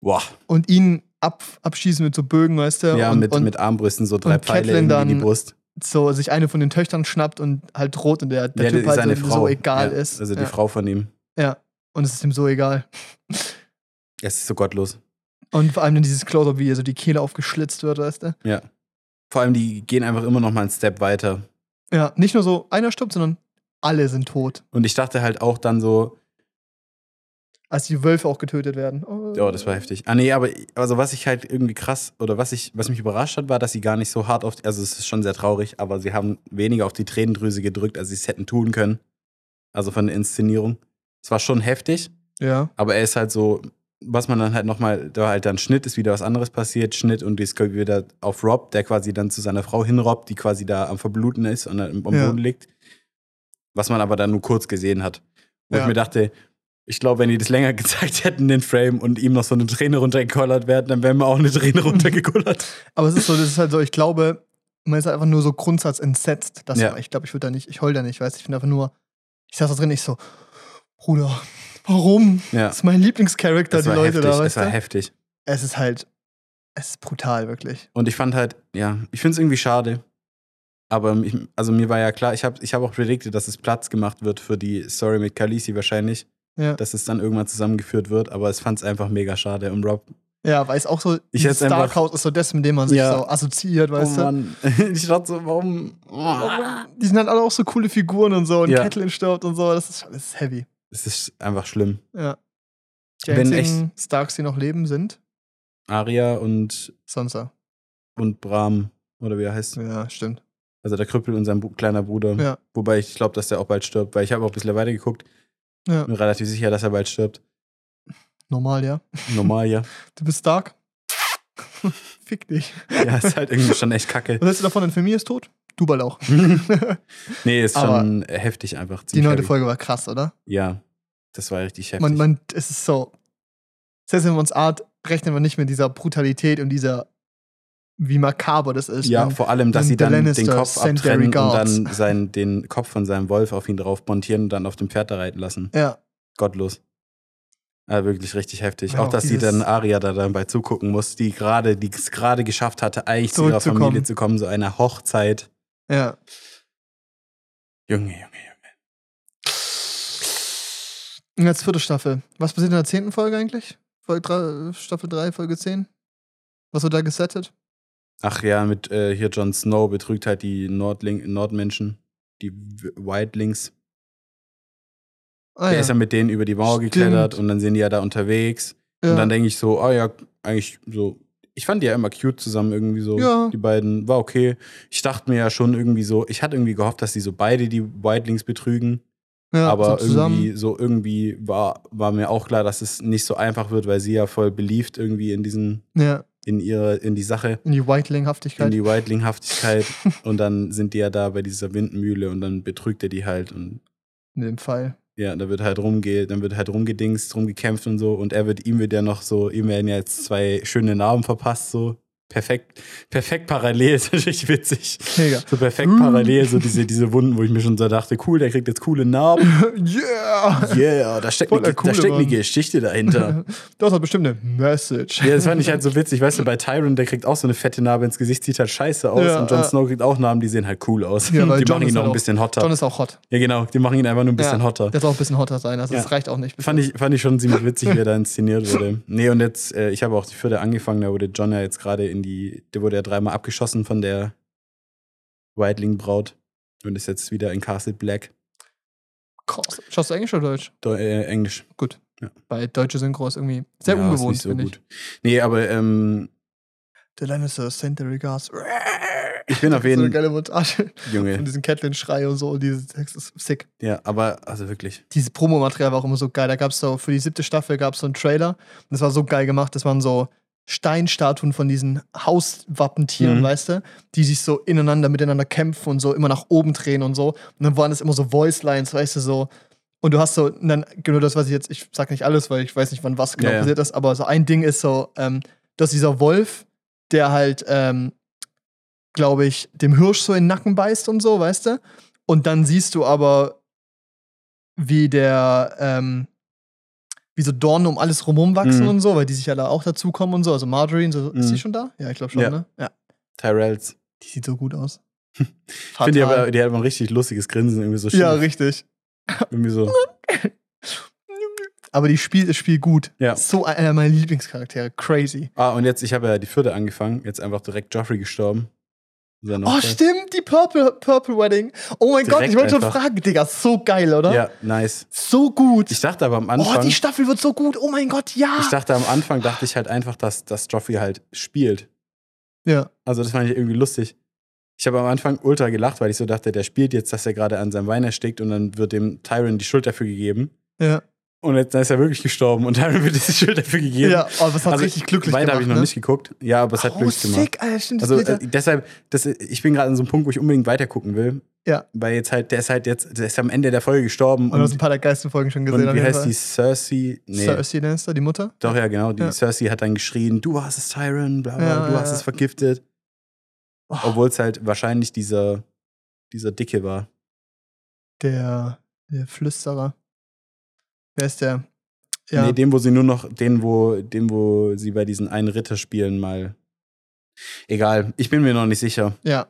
Boah. Und ihn ab, abschießen mit so Bögen, weißt du? Ja, und, mit, und mit Armbrüsten, so drei Pfeile in die Brust. So sich eine von den Töchtern schnappt und halt droht und der, der Ja, Typ halt seine so, Frau. so egal ja, ist. Also die ja. Frau von ihm. ja. Und es ist ihm so egal. Es ist so gottlos. Und vor allem dann dieses Close-Up, wie so die Kehle aufgeschlitzt wird, weißt du? Ja. Vor allem, die gehen einfach immer noch mal einen Step weiter. Ja, nicht nur so einer stirbt, sondern alle sind tot. Und ich dachte halt auch dann so, Als die Wölfe auch getötet werden. Oh, ja, das war heftig. Ah, nee, aber also was ich halt irgendwie krass oder was ich, was mich überrascht hat, war, dass sie gar nicht so hart auf, also es ist schon sehr traurig, aber sie haben weniger auf die Tränendrüse gedrückt, als sie es hätten tun können. Also von der Inszenierung. Es war schon heftig, Ja. aber er ist halt so, was man dann halt nochmal, da halt dann Schnitt ist wieder was anderes passiert, Schnitt und es kommt wieder auf Rob, der quasi dann zu seiner Frau hinrobbt, die quasi da am Verbluten ist und dann am Ja. Boden liegt. Was man aber dann nur kurz gesehen hat. Wo Ja. ich mir dachte, ich glaube, wenn die das länger [LAUGHS] gezeigt hätten, den Frame, und ihm noch so eine Träne runtergekollert werden, dann wäre mir auch eine Träne [LAUGHS] runtergekullert. Aber es ist so, das ist halt so, ich glaube, man ist einfach nur so Grundsatz entsetzt. Das Ja. ich glaube, ich würde da nicht, ich heul da nicht, weißt du, ich bin einfach nur, ich saß da drin, ich so, Bruder, warum? Ja. Das ist mein Lieblingscharakter, die Leute heftig, da, es weißt war du? heftig. Es ist halt, es ist brutal, wirklich. Und ich fand halt, ja, ich finde es irgendwie schade. Aber ich, also mir war ja klar, ich habe ich hab auch predicted, dass es Platz gemacht wird für die Story mit Khaleesi wahrscheinlich. Ja. Dass es dann irgendwann zusammengeführt wird, aber es fand es einfach mega schade. Und Rob, Ja, weil es auch so, Ich hätt's einfach- Starkhouse ist so das, mit dem man sich Ja. so assoziiert, weißt oh Mann, [LAUGHS] ich dachte so, warum? Die sind halt alle auch so coole Figuren und so und Ja. Catelyn stirbt und so, das ist, das ist heavy. Es ist einfach schlimm. Ja. Die Wenn einzigen Starks, die noch leben, sind Arya und, Sansa. und Bram, oder wie er heißt. Ja, stimmt. Also der Krüppel und sein kleiner Bruder. Ja. Wobei ich glaube, dass der auch bald stirbt, weil ich habe auch ein bisschen weitergeguckt. Ja. Bin relativ sicher, dass er bald stirbt. Normal, ja. Normal, ja. [LAUGHS] Du bist Stark. [LAUGHS] Fick dich. Ja, ist halt irgendwie schon echt kacke. Was hältst du davon, deine Familie ist tot? Du bald auch. [LAUGHS] nee, ist Aber schon heftig einfach. Die neunte heavy. Folge war krass, oder? Ja, das war richtig heftig. Man, man, es ist so. Selbst wenn wir uns Art rechnen wir nicht mit dieser Brutalität und dieser, wie makaber das ist. ja, vor allem, dass sie dann den Lannisters Kopf abtrennen und dann sein, den Kopf von seinem Wolf auf ihn drauf montieren und dann auf dem Pferd da reiten lassen. ja, Gottlos. Ja, wirklich richtig heftig. Ja, auch, dass sie dann Aria da dabei zugucken muss, die gerade, die es gerade geschafft hatte, eigentlich zu ihrer. Familie zu kommen, so einer Hochzeit. ja. Junge, Junge, Junge. Und jetzt vierte Staffel. Was passiert in der zehnten Folge eigentlich? Folge drei, Staffel 3, Folge 10? Was wird da gesettet? Ach ja, mit äh, hier Jon Snow betrügt halt die Nordling Nordmenschen, die W- Wildlings. Ah, Der ist ja mit denen über die Mauer Stimmt. geklettert und dann sind die ja da unterwegs. ja. Und dann denke ich so, oh ja, eigentlich so. Ich fand die ja immer cute zusammen irgendwie so. Ja. Die beiden war okay. Ich dachte mir ja schon irgendwie so, ich hatte irgendwie gehofft, dass die so beide die Wildlings betrügen. ja, aber so irgendwie so irgendwie war, war mir auch klar, dass es nicht so einfach wird, weil sie ja voll beliebt irgendwie in diesen, Ja, in ihre, in die Sache, in die in Whiteling-Haftigkeit. die Wildling-Haftigkeit. [LAUGHS] und dann sind die ja da bei dieser Windmühle und dann betrügt er die halt und In dem Fall. ja, da wird halt rumge, dann wird halt rumgedingst, rumgekämpft und so. Und er wird, ihm wird ja noch so, ihm werden ja jetzt zwei schöne Narben verpasst, so. Perfekt, perfekt parallel, [LAUGHS] ist natürlich witzig. Mega. So perfekt Mm. parallel, so diese, diese Wunden, wo ich mir schon so dachte, cool, der kriegt jetzt coole Narben. [LAUGHS] yeah! Yeah, da steckt, eine, da steckt eine. Geschichte dahinter. [LAUGHS] Das hat bestimmt eine Message. ja, das fand ich halt so witzig. Weißt du, bei Tyron, der kriegt auch so eine fette Narbe ins Gesicht, sieht halt scheiße aus. Ja, und Jon ja. Snow kriegt auch Narben, die sehen halt cool aus. Ja, weil die Jon machen ihn noch halt ein bisschen hotter. John ist auch hot. ja, genau, die machen ihn einfach nur ein bisschen ja, hotter. Der soll auch ein bisschen hotter sein. Also, das reicht auch nicht. Fand ich, fand ich schon ziemlich witzig, wie er da inszeniert wurde. Nee, und jetzt, äh, ich habe auch die vierte angefangen, da wurde John ja jetzt gerade in die, der wurde ja dreimal abgeschossen von der Whiteling-Braut und ist jetzt wieder in Castle Black. Krass. Schaust du Englisch oder Deutsch? Deu äh, Englisch. Gut. Ja. Bei deutsche Synchro ist irgendwie sehr Ja, ist ungewohnt, nicht so finde ich. gut. Nee, aber ähm, The Lannisters send their regards. ich bin auf So eine jeden geile Montage von Junge. diesen Catelyn-Schrei und so. Und dieses Text ist sick. Ja, aber also wirklich. Dieses Promomaterial war auch immer so geil. Da gab es so, für die siebte Staffel gab es so einen Trailer. Und das war so geil gemacht. Das waren so Steinstatuen von diesen Hauswappentieren, Mhm. weißt du, die sich so ineinander, miteinander kämpfen und so immer nach oben drehen und so. Und dann waren es immer so Voice-Lines, weißt du, so. Und du hast so, dann, genau das, was ich jetzt, ich sag nicht alles, weil ich weiß nicht, wann was genau ja. passiert ist, aber so ein Ding ist so, ähm, dass dieser Wolf, der halt, ähm, glaube ich, dem Hirsch so in den Nacken beißt und so, weißt du? Und dann siehst du aber, wie der, ähm, wie so Dornen um alles rumherum wachsen Mhm. und so, weil die sich ja da auch dazukommen und so. Also Marjorie, und so, ist Mhm. die schon da? Ja, ich glaube schon, Ja. ne? Ja. Tyrells. Die sieht so gut aus. [LAUGHS] Ich finde die aber, die hat immer ein richtig lustiges Grinsen, irgendwie so Ja, schief. richtig. [LAUGHS] Irgendwie so. Aber die spielt das Spiel gut. Ja. So einer meiner Lieblingscharaktere. Crazy. Ah, und jetzt, ich habe ja die vierte angefangen, jetzt einfach direkt Joffrey gestorben. Oh, stimmt, die Purple, Purple Wedding. Oh mein Gott, Direkt ich wollte schon fragen, Digga, so geil, oder? Ja, nice. So gut. Ich dachte aber am oh, Anfang, die Staffel wird so gut. Oh mein Gott, ja. ich dachte am Anfang, dachte ich halt einfach, dass, dass Joffrey halt spielt. ja. Also das fand ich irgendwie lustig. Ich habe am Anfang ultra gelacht, weil ich so dachte, der spielt jetzt, dass er gerade an seinem Wein erstickt und dann wird dem Tyron die Schuld dafür gegeben. Ja. Und jetzt dann ist er wirklich gestorben und Tyron wird die Schuld dafür gegeben. Ja, aber das hat also, richtig glücklich Weiter gemacht. habe ich noch ne? nicht geguckt. Ja, aber es hat oh, glücklich gemacht. sick, Alter, stimmt. Also äh, deshalb, das, ich bin gerade an so einem Punkt, wo ich unbedingt weiter gucken will. Ja. Weil jetzt halt, der ist halt jetzt, der ist am Ende der Folge gestorben. und du hast ein Und, paar der Geistenfolgen schon gesehen. und wie heißt Fall. die? Cersei? Nee. Cersei nennst du, die Mutter? Doch, ja, genau. Die Ja. Cersei hat dann geschrien, du hast es, Tyron, bla bla, Ja, du hast es vergiftet. Oh, Obwohl es halt wahrscheinlich dieser, dieser Dicke war. der, der Flüsterer. Wer ist der? Ja. Nee, den, wo sie nur noch, den, wo, den, wo sie bei diesen einen Ritterspielen mal. Egal, ich bin mir noch nicht sicher. ja.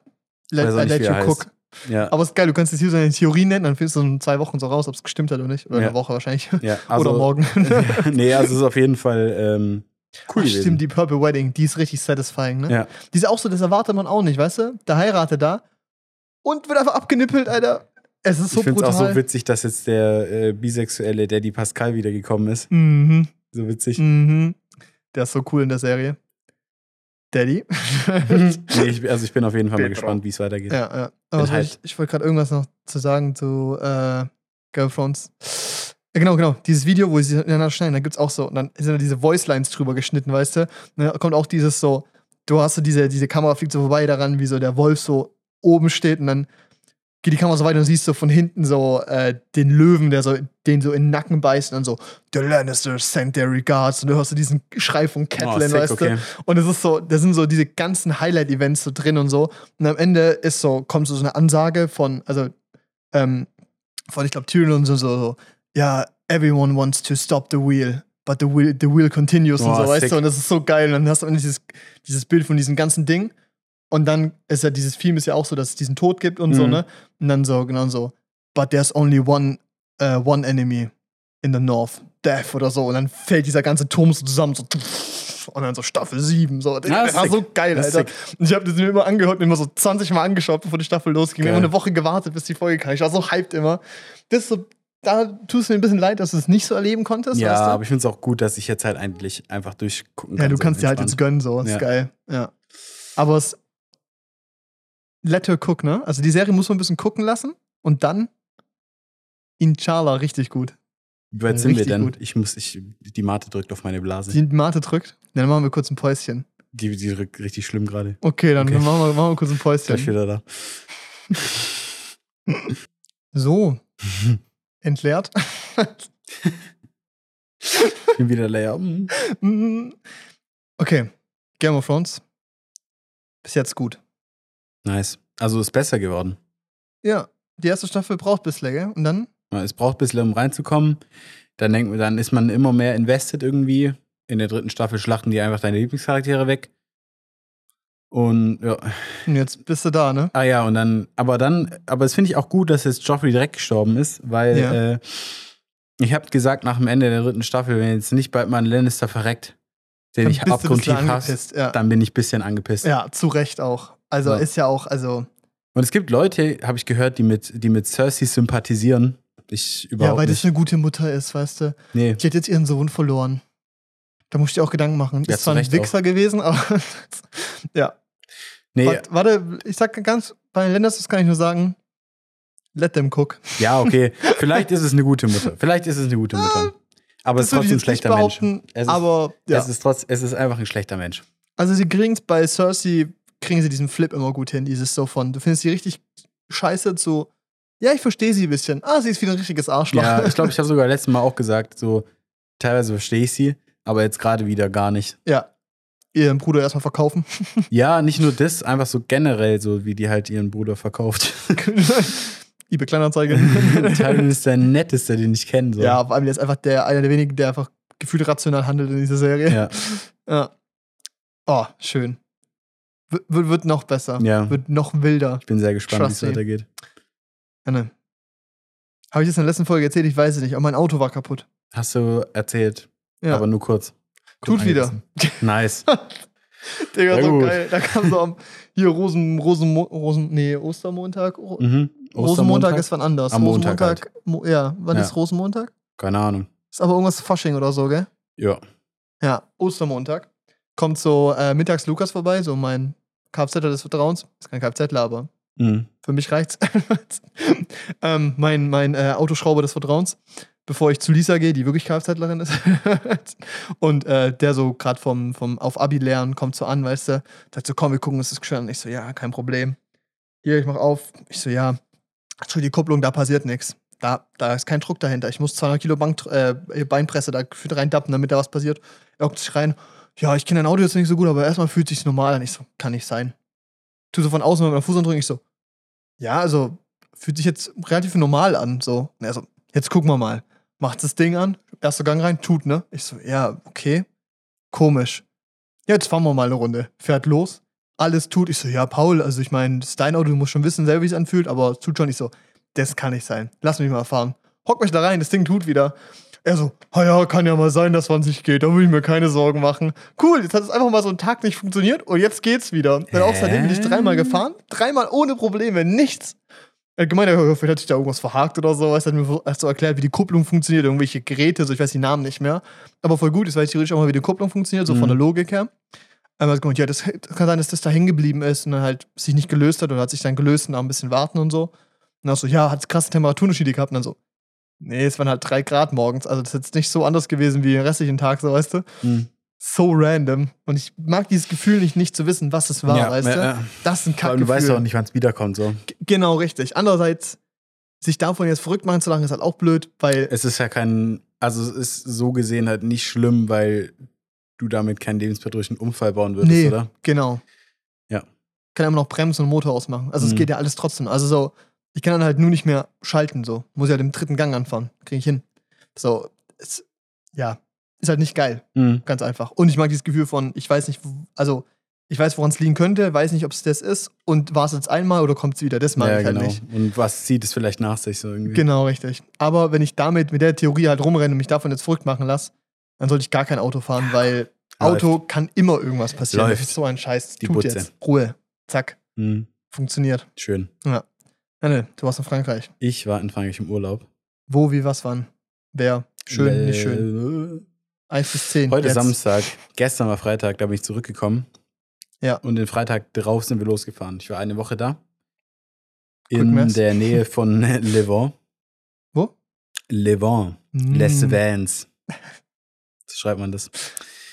Let, I let you cook. Ja, Aber es ist geil, du kannst jetzt hier so eine Theorie nennen, dann findest du in zwei Wochen so raus, ob es gestimmt hat oder nicht. Oder Ja. eine Woche wahrscheinlich. ja [LAUGHS] also, oder morgen. [LAUGHS] nee, also es ist auf jeden Fall ähm, cool Ach, stimmt, die Purple Wedding, die ist richtig satisfying, ne? Ja. Die ist auch so, das erwartet man auch nicht, weißt du? Der heiratet da und wird einfach abgenippelt, Alter. Es ist so ich finde es auch so witzig, dass jetzt der äh, bisexuelle Daddy Pascal wiedergekommen ist. Mhm. So witzig. Mhm. Der ist so cool in der Serie. Daddy. [LAUGHS] nee, ich, also ich bin auf jeden Fall mal gespannt, wie es weitergeht. ja, ja. Aber halt- ich, ich wollte gerade irgendwas noch zu sagen zu äh, Thrones. Ja, genau, genau. Dieses Video, wo sie ineinander schneiden, da gibt's auch so, und dann sind da diese Voicelines drüber geschnitten, weißt du? Und dann kommt auch dieses so, du hast so diese, diese Kamera fliegt so vorbei daran, wie so der Wolf so oben steht und dann geht die Kamera so weiter und siehst so von hinten so äh, den Löwen, der so den so in den Nacken beißt und dann so, The Lannisters send their regards und du hörst so diesen Schrei von Oh, Catelyn, sick, weißt okay. du? Und es ist so, da sind so diese ganzen Highlight-Events so drin und so. Und am Ende ist so, kommt so eine Ansage von, also, ähm, von, ich glaube, Tyrion und so, so, so, ja, everyone wants to stop the wheel, but the wheel, the wheel continues und Oh, so, weißt sick. du? Und das ist so geil. Und dann hast du dieses, dieses Bild von diesem ganzen Ding. Und dann ist ja dieses Film ist ja auch so, dass es diesen Tod gibt und so, Mhm. ne? Und dann so, genau so, but there's only one, uh, one enemy in the north, death oder so. Und dann fällt dieser ganze Turm so zusammen, so und dann so Staffel 7. So. Das Ah, war sick. so geil, Das ist Alter. Und ich habe das mir immer angehört und immer so 20 Mal angeschaut, bevor die Staffel losging. Geil. Immer eine Woche gewartet, bis die Folge kam. Ich war so hyped immer. Das ist so, da tut es mir ein bisschen leid, dass du es nicht so erleben konntest. Ja, weißt du? aber ich finde es auch gut, dass ich jetzt halt eigentlich einfach durchgucken kann. Ja, du so kannst dir halt jetzt gönnen, so. Das Ja. ist geil. Ja. Aber es. Let her cook, ne? Also die Serie muss man ein bisschen gucken lassen und dann Inshallah richtig gut. Wie weit sind wir Richtig denn? gut. Ich muss, ich, die Mate drückt auf meine Blase. Die Mate drückt, dann machen wir kurz ein Päuschen. Die, die drückt richtig schlimm gerade. Okay, dann Okay. Machen, wir, machen wir kurz ein Gleich Päuschen. wieder da. So, [LAUGHS] entleert. Ich bin wieder leer. [LAUGHS] Okay, Game of Thrones. Bis jetzt gut. Nice. Also ist besser geworden. Ja, die erste Staffel braucht bisschen, gell? Und dann? Es braucht bisschen, um reinzukommen. Dann, denkt, man- dann ist man immer mehr invested irgendwie. In der dritten Staffel schlachten die einfach deine Lieblingscharaktere weg. Und ja. Und jetzt bist du da, ne? Ah ja, und dann, aber dann, aber es finde ich auch gut, dass jetzt Joffrey direkt gestorben ist, weil Ja. äh, ich habe gesagt, nach dem Ende der dritten Staffel, wenn jetzt nicht bald mal ein Lannister verreckt, den Dann ich abgrundtief hasse, ja. dann bin ich ein bisschen angepisst. Ja, zu Recht auch. Also Ja. ist ja auch, also. Und es gibt Leute, habe ich gehört, die mit, die mit Cersei sympathisieren. Ich überhaupt ja, weil das nicht. eine gute Mutter ist, weißt du. Nee, Die hat jetzt ihren Sohn verloren. Da musst du dir auch Gedanken machen. Ja, ist zwar ein Wichser gewesen, [LAUGHS] aber. ja. nee, Warte, warte, ich sag ganz, bei Lannisters kann ich nur sagen, let them cook. ja, okay. Vielleicht ist es eine gute Mutter. Vielleicht ist es eine gute Mutter. [LAUGHS] Aber es ist trotzdem ein schlechter Mensch. Es ist, aber ja. es, ist trotz, es ist einfach ein schlechter Mensch. Also sie kriegen es bei Cersei, kriegen sie diesen Flip immer gut hin, dieses so von, du findest sie richtig scheiße zu, ja, ich verstehe sie ein bisschen. Ah, sie ist wieder ein richtiges Arschloch. Ja, ich glaube, ich [LAUGHS] habe sogar letztes Mal auch gesagt, so teilweise verstehe ich sie, aber jetzt gerade wieder gar nicht. ja. Ihren Bruder erstmal verkaufen. [LAUGHS] Ja, nicht nur das, einfach so generell, so wie die halt ihren Bruder verkauft. [LAUGHS] eBay Kleinanzeige. Tyron ist der netteste, den ich kenne. So. Ja, vor allem der ist einfach der, einer der wenigen, der einfach gefühlt rational handelt in dieser Serie. ja. Ja. Oh, schön. Wird, noch besser. Ja. Wird noch wilder. Ich bin sehr gespannt, wie es weitergeht. Anne. Habe ich das in der letzten Folge erzählt? Ich weiß es nicht, aber mein Auto war kaputt. Hast du erzählt, Ja. aber nur kurz. Tut [LAUGHS] [LAUGHS] Gut wieder. angerissen. Nice. Digga, so geil. Da kam so am hier Rosen, Rosen, Rosen, nee, Ostermontag. Mhm. Rosenmontag ist wann anders. Am Montag halt. Mo ja, wann Ja. ist Rosenmontag? Keine Ahnung. Ist aber irgendwas Fasching oder so, gell? Ja. Ja, Ostermontag. Kommt so äh, mittags Lukas vorbei, so mein Kfz des Vertrauens. Ist kein Kfz, aber Mhm. für mich reicht's. [LAUGHS] ähm, mein mein äh, Autoschrauber des Vertrauens, bevor ich zu Lisa gehe, die wirklich Kfzlerin ist. [LAUGHS] und äh, der so gerade vom, vom auf Abi lernen kommt so an, weißt du, sagt so, komm, wir gucken uns das geschwind an. Ich so, ja, kein Problem. Hier, ich mach auf. Ich so, ja, Entschuldigung, die Kupplung, da passiert nichts. Da, da ist kein Druck dahinter. Ich muss 200 Kilo Bank, äh, Beinpresse da gefühlt reindappen, damit da was passiert. Er guckt sich rein. Ja, ich kenne dein Auto jetzt nicht so gut, aber erstmal fühlt sich's normal an. Ich so, kann nicht sein. Tu so von außen mit meinem Fuß drücken. Ich so, ja, also fühlt sich jetzt relativ normal an. So, und er so, jetzt gucken wir mal. Macht das Ding an, erster Gang rein, tut, ne? Ich so, ja, okay. Komisch. Ja, jetzt fahren wir mal eine Runde. Fährt los, alles tut. Ich so, ja, Paul, also ich meine, das ist dein Auto, du musst schon wissen, selber, wie es anfühlt, aber es tut schon nicht so. Das kann nicht sein. Lass mich mal fahren. Hock mich da rein, das Ding tut wieder. Er so, ah ja, kann ja mal sein, dass was nicht geht, da will ich mir keine Sorgen machen. Cool, jetzt hat es einfach mal so einen Tag nicht funktioniert und jetzt geht's wieder. Dann auch seitdem bin ich dreimal gefahren, dreimal ohne Probleme, nichts. Er hat gemeint, vielleicht hat sich da irgendwas verhakt oder so. Er hat mir erst so erklärt, wie die Kupplung funktioniert, irgendwelche Geräte, so ich weiß die Namen nicht mehr. Aber voll gut, jetzt weiß ich theoretisch auch mal, wie die Kupplung funktioniert, so Mhm. von der Logik her. Aber er hat gemeint, ja, das kann sein, dass das da hängen geblieben ist und dann halt sich nicht gelöst hat oder hat sich dann gelöst und nach ein bisschen warten und so. Und dann so, ja, hat krasse Temperaturunterschiede gehabt und dann so, nee, es waren halt drei Grad morgens, also das ist jetzt nicht so anders gewesen wie den restlichen Tag, so weißt du. Mhm. So random. Und ich mag dieses Gefühl nicht, nicht zu wissen, was es war, ja, weißt du. ja, ja. Das ist ein Vor allem, du weißt Kackgefühl. auch nicht, wann es wiederkommt. So. G- Genau, richtig. Andererseits, sich davon jetzt verrückt machen zu lassen, ist halt auch blöd, weil Es ist ja kein, also es ist so gesehen halt nicht schlimm, weil du damit keinen lebensbedrohlichen Unfall bauen würdest, Nee. oder? Genau. Ja. Kann immer noch Bremsen und Motor ausmachen. Also es Mhm. geht ja alles trotzdem. Also so, ich kann dann halt nur nicht mehr schalten, so. Muss ja den dritten Gang anfahren. Kriege ich hin. So, es, ja, ist halt nicht geil. Mhm. Ganz einfach. Und ich mag dieses Gefühl von, ich weiß nicht, also ich weiß, woran es liegen könnte, weiß nicht, ob es das ist und war es jetzt einmal oder kommt es wieder. Das mag Ja, ich halt genau. nicht. Und was zieht es vielleicht nach sich so irgendwie? Genau, richtig. Aber wenn ich damit, mit der Theorie halt rumrenne und mich davon jetzt verrückt machen lasse, dann sollte ich gar kein Auto fahren, weil Auto kann immer irgendwas passieren. Läuft. Das ist so ein Scheiß. Die Tut Butze. jetzt. Ruhe. Zack. Mhm. Funktioniert. Schön. Anne, du warst in Frankreich. Ich war in Frankreich im Urlaub. Wo, wie, was, wann? Wer? Schön, nicht schön. schön. 1 bis 10. Heute jetzt. Samstag, gestern war Freitag, da bin ich zurückgekommen. Ja. Und den Freitag drauf sind wir losgefahren. Ich war eine Woche da. In der Nähe von [LAUGHS] Le Vans. Wo? Le Vans. Mm. Les Vans. So schreibt man das.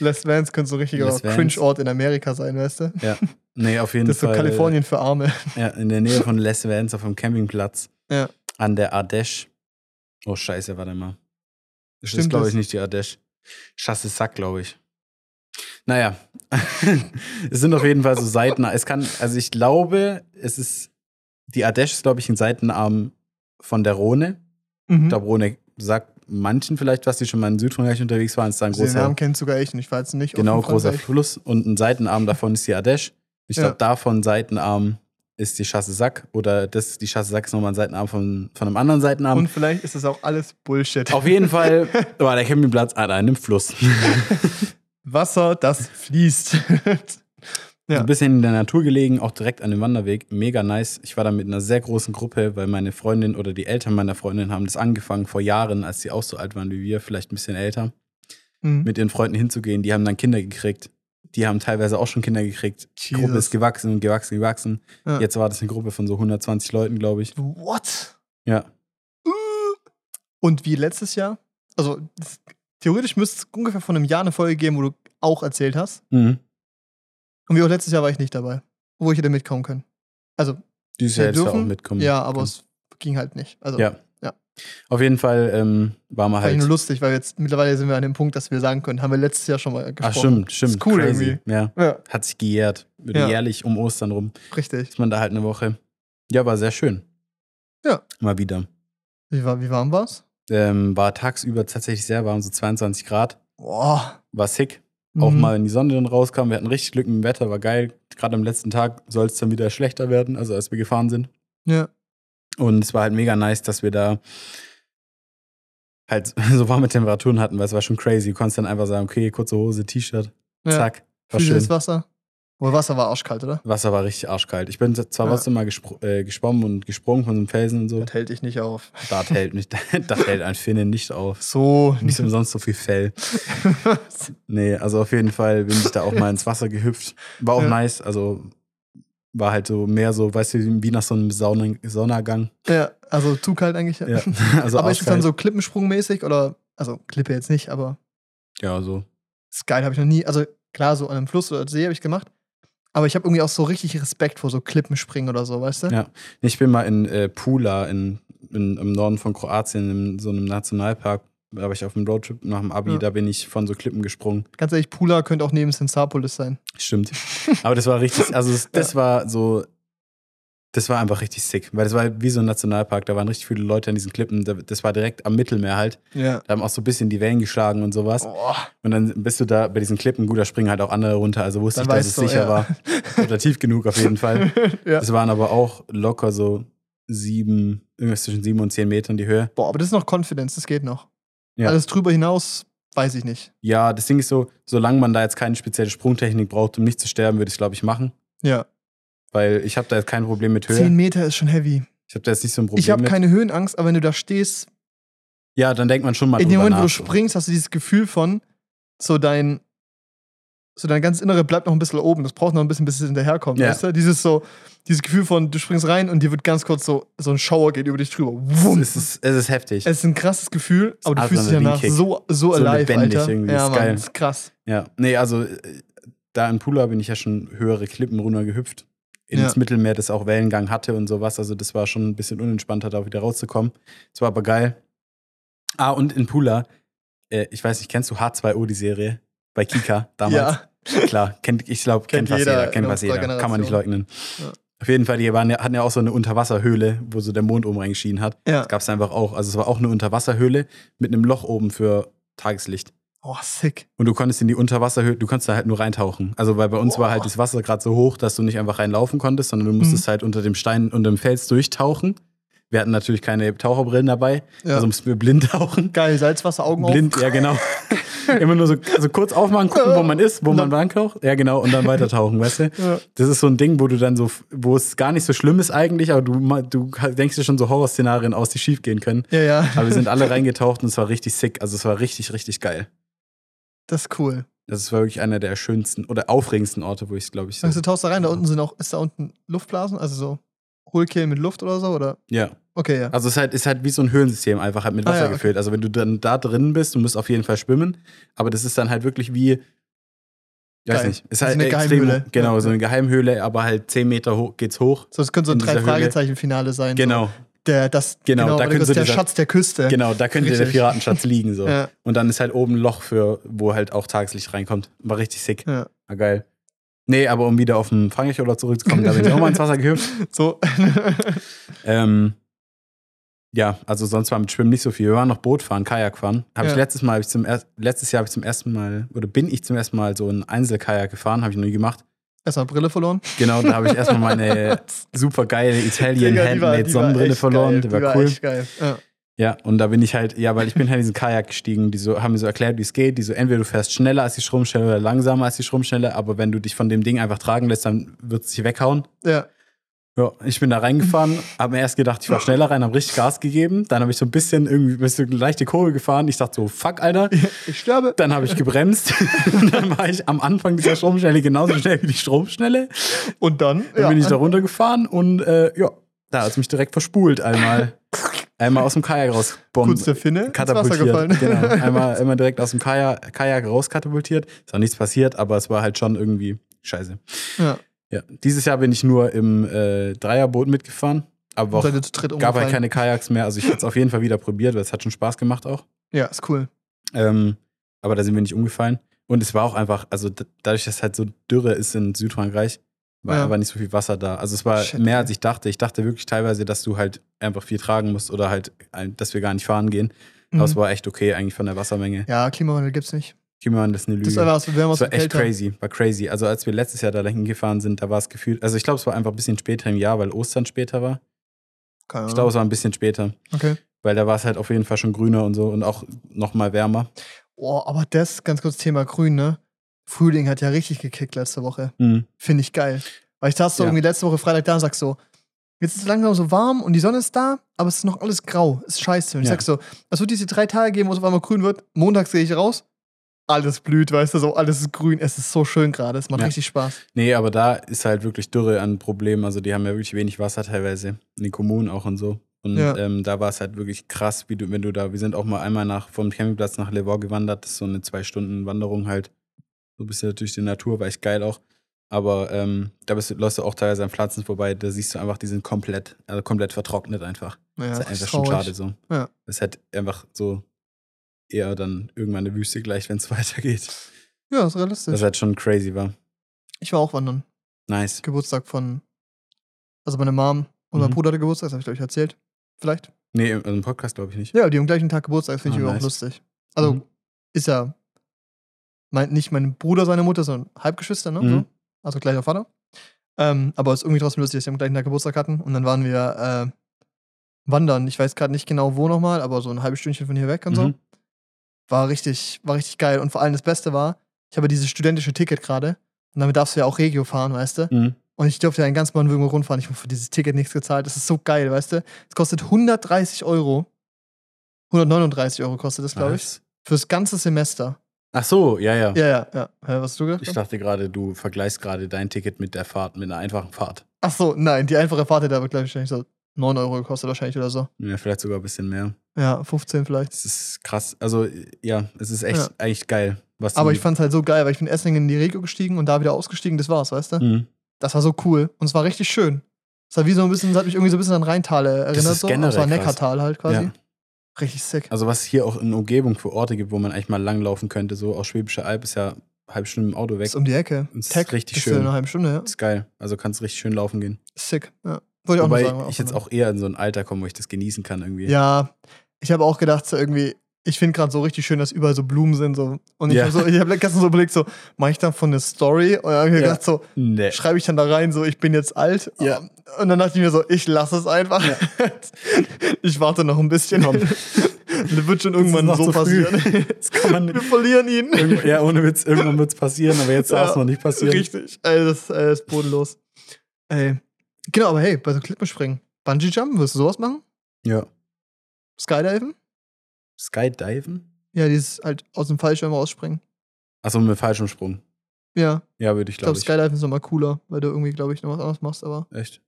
Les Vans könnte so ein richtiger. Cringe-Ort in Amerika sein, weißt du? Nee, auf jeden Das ist so Fall. Kalifornien für Arme. Ja, in der Nähe von Les Vans auf dem Campingplatz. Ja. An der Ardèche. Oh, scheiße, warte mal. Das Stimmt ist, glaube ich, nicht die Ardèche. Chassesack, glaube ich. Naja. [LAUGHS] es sind auf jeden Fall so Seiten. Es kann, also ich glaube, es ist, die Ardèche ist, glaube ich, ein Seitenarm von der Rhone. Mhm. Ich glaube, Rhone sagt manchen vielleicht, was die schon mal in Südfrankreich unterwegs waren, ist da ein Den großer, Namen kennt sogar ich und ich war jetzt nicht. genau, großer. Fluss. Und ein Seitenarm davon ist die Ardèche. Ich Ja. glaube, davon Seitenarm ist die Chassesack oder das, die Chassesack ist nochmal ein Seitenarm von, von einem anderen Seitenarm. Und vielleicht ist das auch alles Bullshit. Auf jeden [LAUGHS] Fall war der Campingplatz an einem Fluss. [LAUGHS] Wasser, das fließt. [LAUGHS] Ja. Ein bisschen in der Natur gelegen, auch direkt an dem Wanderweg. Mega nice. Ich war da mit einer sehr großen Gruppe, weil meine Freundin oder die Eltern meiner Freundin haben das angefangen vor Jahren, als sie auch so alt waren wie wir, vielleicht ein bisschen älter, Mhm. mit ihren Freunden hinzugehen. Die haben dann Kinder gekriegt. Die haben teilweise auch schon Kinder gekriegt. Die Gruppe ist gewachsen und gewachsen, gewachsen. Ja. Jetzt war das eine Gruppe von so 120 Leuten, glaube ich. What? Ja. Und wie letztes Jahr? Also, theoretisch müsste es ungefähr vor einem Jahr eine Folge geben, wo du auch erzählt hast. Mhm. Und wie auch letztes Jahr war ich nicht dabei, wo ich hätte mitkommen können. Also, Dieses Jahr hättest du auch mitkommen. ja, aber können. es ging halt nicht. Also, Ja. Ja. Auf jeden Fall ähm, war ich halt. nur lustig, weil jetzt mittlerweile sind wir an dem Punkt, dass wir sagen können, haben wir letztes Jahr schon mal Ach, gesprochen. stimmt, stimmt. Ist cool crazy. irgendwie. Ja. Ja, Hat sich gejährt. Ja. jährlich um Ostern rum. richtig. Ist man da halt eine Woche. Ja, war sehr schön. Ja. Mal wieder. Wie, war, wie warm war's? Ähm, war tagsüber tatsächlich sehr warm, so 22 Grad. Boah. War sick. Auch Mhm. mal, wenn die Sonne dann rauskam. Wir hatten richtig Glück mit dem Wetter, war geil. Gerade am letzten Tag soll es dann wieder schlechter werden, also als wir gefahren sind. Ja. Und es war halt mega nice, dass wir da halt [LAUGHS] so warme Temperaturen hatten, weil es war schon crazy. Du konntest dann einfach sagen, okay, kurze Hose, T-Shirt, ja. zack, war Fließendes schön. Wasser. Aber Wasser war arschkalt, oder? Wasser war richtig arschkalt. Ich bin zwar Ja. trotzdem mal äh, geschwommen und gesprungen von so einem Felsen und so. Das hält dich nicht auf. Das hält, nicht, [LAUGHS] das hält ein Finnen nicht auf. So. Nicht umsonst so viel Fell. [LAUGHS] Nee, also auf jeden Fall bin ich da auch mal ins Wasser gehüpft. War auch Ja. nice, also war halt so mehr so, weißt du, wie nach so einem Sauna Saunagang. ja, also zu kalt eigentlich. Ja. [LAUGHS] Also aber ist es dann so Klippensprungmäßig oder, also Klippe jetzt nicht, aber Ja, so. Sky habe ich noch nie, also klar, so an einem Fluss oder See habe ich gemacht. Aber ich habe irgendwie auch so richtig Respekt vor so Klippenspringen oder so, weißt du? Ja. Ich bin mal in äh, Pula in, in, im Norden von Kroatien in so einem Nationalpark. Da war ich auf einem Roadtrip nach dem Abi, Ja. da bin ich von so Klippen gesprungen. Ganz ehrlich, Pula könnte auch neben Sensapolis sein. Stimmt. Aber das war richtig, also das, das war so, das war einfach richtig sick, weil das war wie so ein Nationalpark, da waren richtig viele Leute an diesen Klippen, Da- das war direkt am Mittelmeer halt. Ja. Da haben auch so ein bisschen die Wellen geschlagen und sowas. Oh, Und dann bist du da bei diesen Klippen, gut, da springen halt auch andere runter, also wusste Dann ich, dass es du, sicher ja. war. Oder tief genug auf jeden Fall. [LAUGHS] ja. Es waren aber auch locker so sieben, irgendwas zwischen sieben und zehn Metern die Höhe. Boah, aber das ist noch Confidence, das geht noch. Ja. Alles drüber hinaus, weiß ich nicht. Ja, das Ding ist so, solange man da jetzt keine spezielle Sprungtechnik braucht, um nicht zu sterben, würde ich es, glaube ich, machen. Ja. Weil ich habe da jetzt kein Problem mit Höhe. Zehn Meter ist schon heavy. Ich habe da jetzt nicht so ein Problem Ich habe keine Höhenangst, aber wenn du da stehst, ja, dann denkt man schon mal in dem Moment, wo du nach. so. springst, hast du dieses Gefühl von, so dein, so dein ganz Innere bleibt noch ein bisschen oben. Das braucht noch ein bisschen, bis es hinterherkommt, Ja. weißt du? Dieses so, dieses Gefühl von, du springst rein und dir wird ganz kurz so, so ein Schauer geht über dich drüber. Wumm. Es ist, es ist heftig. Es ist ein krasses Gefühl, aber du fühlst dich danach so, so, So alive, lebendig Alter. irgendwie, Ja, ist Mann, geil. ist krass. ja. Nee, also äh, da in Pula bin ich ja schon höhere Klippen runter gehüpft. Ins Ja. Mittelmeer, das auch Wellengang hatte und sowas. Also das war schon ein bisschen unentspannter, da wieder rauszukommen. Es war aber geil. Ah, und in Pula, äh, ich weiß nicht, kennst du H2O, die Serie? Bei Kika [LAUGHS] damals? Ja, Klar, kennt, ich glaube, kennt, Kennt jeder jeder, kennt unserer jeder. Kann man nicht leugnen. Ja. Auf jeden Fall, die waren, hatten ja auch so eine Unterwasserhöhle, wo so der Mond oben reingeschienen hat. ja. Das gab es einfach auch. Also es war auch eine Unterwasserhöhle mit einem Loch oben für Tageslicht. Oh, sick. Und du konntest in die Unterwasserhöhle, du konntest da halt nur reintauchen. Also weil bei uns war halt das Wasser gerade so hoch, dass du nicht einfach reinlaufen konntest, sondern du musstest Mhm. halt unter dem Stein, unter dem Fels durchtauchen. Wir hatten natürlich keine Taucherbrillen dabei, Ja. also mussten wir blind tauchen. Geil, Salzwasser, Augen Blind, auf. ja genau. [LAUGHS] Immer nur so also kurz aufmachen, gucken, wo man ist, wo man reintaucht. Ja genau, und dann weiter tauchen, weißt du? Ja. Das ist so ein Ding, wo du dann so, wo es gar nicht so schlimm ist eigentlich, aber du, du denkst dir schon so Horrorszenarien aus, die schief gehen können. Ja, ja. Aber wir sind alle [LAUGHS] reingetaucht und es war richtig sick. Also es war richtig, richtig geil. Das ist cool. Das war wirklich einer der schönsten oder aufregendsten Orte, wo ich es, glaube ich, so. Sagst du, tauchst da rein, da unten sind auch, ist da unten Luftblasen, also so Hohlkehlen mit Luft oder so, oder? Ja. Okay, ja. Also es ist halt, ist halt wie so ein Höhlensystem, einfach halt mit Ah, Wasser ja, okay. gefüllt. Also wenn du dann da drin bist, du musst auf jeden Fall schwimmen, aber das ist dann halt wirklich wie, ich weiß nicht, ist halt eine extrem, Geheimhöhle. genau, Ja, so eine Geheimhöhle, aber halt 10 Meter hoch geht's hoch. So, das könnte so ein in dieser Höhle. Drei-Fragezeichen-Finale sein. Genau, So. Der, das, Genau, da weil könnte so ist der dieser- Schatz der Küste. genau, da könnte der Richtig. Piratenschatz liegen so. [LAUGHS] Ja, Und dann ist halt oben ein Loch für, wo halt auch Tageslicht reinkommt. War richtig sick. ja. War geil. Nee, aber um wieder auf den Frankreich-Urlaub zurückzukommen, da bin ich auch mal ins Wasser gehüpft. [LAUGHS] So. [LAUGHS] Ähm, ja, also sonst war mit Schwimmen nicht so viel. Wir waren noch Boot fahren, Kajak fahren. Habe ich Ja. letztes Mal, hab ich zum er letztes Jahr habe ich zum ersten Mal, oder bin ich zum ersten Mal so ein Einzelkajak gefahren, habe ich noch nie gemacht. Erstmal Brille verloren. Genau, da habe ich erstmal [LAUGHS] meine super geile Italian die war- Handmade die war Sonnenbrille verloren. geil. Die war, cool. echt geil. Ja. Ja, und da bin ich halt, ja, weil ich bin halt in diesen Kajak gestiegen, die so, haben mir so erklärt, wie es geht. Die so, entweder du fährst schneller als die Stromschnelle oder langsamer als die Stromschnelle, aber wenn du dich von dem Ding einfach tragen lässt, dann wird es dich weghauen. ja. Ja, ich bin da reingefahren, habe mir erst gedacht, ich fahr schneller rein, habe richtig Gas gegeben. Dann habe ich so ein bisschen irgendwie so eine leichte Kurve gefahren. Ich dachte so, fuck, Alter. Ich sterbe. Dann habe ich gebremst. [LAUGHS] Und dann war ich am Anfang dieser Stromschnelle genauso schnell wie die Stromschnelle. Und dann, Dann ja. bin ich da runtergefahren und äh, ja, da hat es mich direkt verspult einmal. Einmal aus dem Kajak rausbomben. kurz der Finne ins Wasser katapultiert. gefallen. Genau. [LAUGHS] Einmal, einmal direkt aus dem Kajak, Kajak rauskatapultiert. Ist auch nichts passiert, aber es war halt schon irgendwie scheiße. ja. Ja. Dieses Jahr bin ich nur im äh, Dreierboot mitgefahren. Aber auch gab halt keine Kajaks mehr. Also ich hätte es auf jeden Fall wieder probiert, weil es hat schon Spaß gemacht auch. Ja, ist cool. Ähm, aber da sind wir nicht umgefallen. Und es war auch einfach, also dadurch, dass halt so Dürre ist in Südfrankreich, War Ja. aber nicht so viel Wasser da. Also es war Shit, mehr als ich dachte. Ich dachte wirklich teilweise, dass du halt einfach viel tragen musst oder halt, dass wir gar nicht fahren gehen. Aber es Mhm. war echt okay eigentlich von der Wassermenge. Ja, Klimawandel gibt's nicht. Klimawandel ist eine Lüge. Das wir Das war echt crazy, war crazy. Also als wir letztes Jahr da hingefahren sind, da war es gefühlt, also ich glaube, es war einfach ein bisschen später im Jahr, weil Ostern später war. Keine Ich Ahnung. glaube, es war ein bisschen später, okay. weil da war es halt auf jeden Fall schon grüner und so und auch noch mal wärmer. Oh, aber das, ganz kurz Thema Grün, ne? Frühling hat ja richtig gekickt letzte Woche. Mhm. Finde ich geil. Weil ich saß so Ja. irgendwie letzte Woche Freitag da und sag so, jetzt ist es langsam so warm und die Sonne ist da, aber es ist noch alles grau. Ist scheiße. Und ich Ja. sag so, es wird diese drei Tage geben, wo es auf einmal grün wird. Montags gehe ich raus, alles blüht, weißt du, so alles ist grün. Es ist so schön gerade. Es macht Ja. richtig Spaß. Nee, aber da ist halt wirklich Dürre ein Problem. Also die haben ja wirklich wenig Wasser teilweise. In den Kommunen auch und so. Und Ja. ähm, da war es halt wirklich krass, wie du, wenn du da, wir sind auch mal einmal nach vom Campingplatz nach Le Vaux gewandert. Das ist so eine zwei Stunden Wanderung halt. So ein bisschen durch die Natur, war echt geil auch. Aber ähm, da bist du, läufst du auch teilweise an Pflanzen vorbei, da siehst du einfach, die sind komplett, also komplett vertrocknet einfach. Naja, das ist einfach schon schade so. Ja. Das ist halt einfach so eher dann irgendwann eine Wüste gleich, wenn es [LAUGHS] weitergeht. Ja, ist realistisch. Das halt schon crazy war. ich war auch wandern. Nice. Geburtstag von, also meine Mom und mein Mhm. Bruder hatte Geburtstag, das habe ich glaube ich erzählt. Vielleicht. Nee, im, im Podcast glaube ich nicht. Ja, die am gleichen Tag Geburtstag, finde ich Ah, aber nice. auch lustig. Also Mhm. ist ja mein, nicht mein Bruder, seine Mutter, sondern Halbgeschwister, ne? Mhm. So. Also gleicher Vater. Ähm, aber es ist irgendwie trotzdem lustig, dass sie am gleichen Tag Geburtstag hatten. Und dann waren wir äh, wandern. Ich weiß gerade nicht genau wo nochmal, aber so ein halbes Stündchen von hier weg und so. War richtig, war richtig geil. Und vor allem das Beste war, ich habe dieses studentische Ticket gerade. Und damit darfst du ja auch Regio fahren, weißt du? Mhm. Und ich durfte ja in ganz Baden-Württemberg rundfahren. Ich habe für dieses Ticket nichts gezahlt. Das ist so geil, weißt du? Es kostet 130 Euro. 139 Euro kostet das, glaube ich. Fürs ganze Semester. Ach so, ja, ja. Ja, ja, ja. Hä, was hast du gedacht? Ich dachte gerade, du vergleichst gerade dein Ticket mit der Fahrt, mit einer einfachen Fahrt. Ach so, nein, die einfache Fahrt hätte aber, glaube ich, wahrscheinlich so 9 Euro gekostet, wahrscheinlich oder so. Ja, vielleicht sogar ein bisschen mehr. Ja, 15 vielleicht. Das ist krass. Also, ja, es ist echt Ja. eigentlich geil. Was Aber ich fand's halt so geil, weil ich bin in Esslingen in die Regio gestiegen und da wieder ausgestiegen, das war's, weißt du? Mhm. Das war so cool und es war richtig schön. Es war wie so ein bisschen, es hat mich irgendwie so ein bisschen an Rheintal erinnert. ist so. generell Es war. Neckartal halt quasi. Ja. Richtig sick. Also, was hier auch in Umgebung für Orte gibt, wo man eigentlich mal langlaufen könnte, so aus Schwäbische Alb ist ja halbe Stunde im Auto weg. ist um die Ecke. Ist Tech richtig ist schön. ja eine halbe Stunde, ja. ist geil. Also kannst richtig schön laufen gehen. Sick. Ja. Wollte ich auch Wobei noch sagen. ich jetzt auch eher in so ein Alter komme, wo ich das genießen kann irgendwie. Ja, ich habe auch gedacht, so irgendwie, ich finde gerade so richtig schön, dass überall so Blumen sind. So. Und ich Ja. habe so, ich hab gestern so überlegt, so, mache ich davon eine Story? Und dann habe ich mir Ja. gedacht, so, Nee. schreibe ich dann da rein, so, ich bin jetzt alt. Ja. Und dann dachte ich mir so, ich lasse es einfach. [LAUGHS] ich warte noch ein bisschen. Komm. [LAUGHS] Das wird schon irgendwann so passieren. Kann man Wir verlieren ihn. Irgendw- Ja, ohne Witz, irgendwann wird es passieren, aber jetzt darf es Ja, noch nicht passieren. Richtig. Ey, das, ey, das ist bodenlos. Ey. Genau, aber hey, bei so Klippenspringen. Bungee-Jumpen, wirst du sowas machen? Ja. Skydiven? Skydiven? Ja, dieses halt aus dem Fallschirm rausspringen. Achso, mit Fallschirmsprung. Ja, Ja, würde ich ich glaube, glaube ich. Skydiven ist nochmal cooler, weil du irgendwie, glaube ich, noch was anderes machst, aber Echt?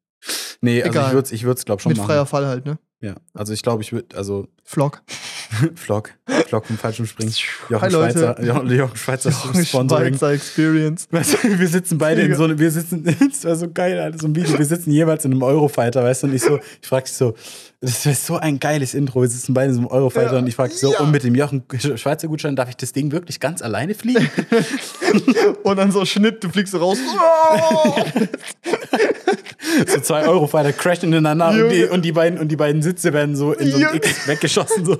Nee, also Egal. ich würde es ich würd's, glaube schon mit machen. freier Fall halt, ne? Ja, also ich glaube, ich würde, also Vlog. [LAUGHS] Vlog, Vlog vom Fallschirmspringen. Jochen Hi, Leute. Schweizer, Jochen, Jochen Schweizer Jochen Sponsoring. Schweizer Experience. Weißt du, wir sitzen beide in so einem, wir sitzen, [LAUGHS] das war so geil, Alter, so ein Video, wir sitzen jeweils in einem Eurofighter, weißt du, und ich so, ich frag dich so, das wäre so ein geiles Intro, wir sitzen beide in so einem Eurofighter Ja. und ich frag dich so, Ja. und mit dem Jochen Schweizer Gutschein darf ich das Ding wirklich ganz alleine fliegen? [LAUGHS] Und dann so Schnitt, du fliegst raus. So zwei Eurofighter crashen ineinander und die, und, die beiden, und die beiden Sitze werden so in so ein. X weggeschossen, so.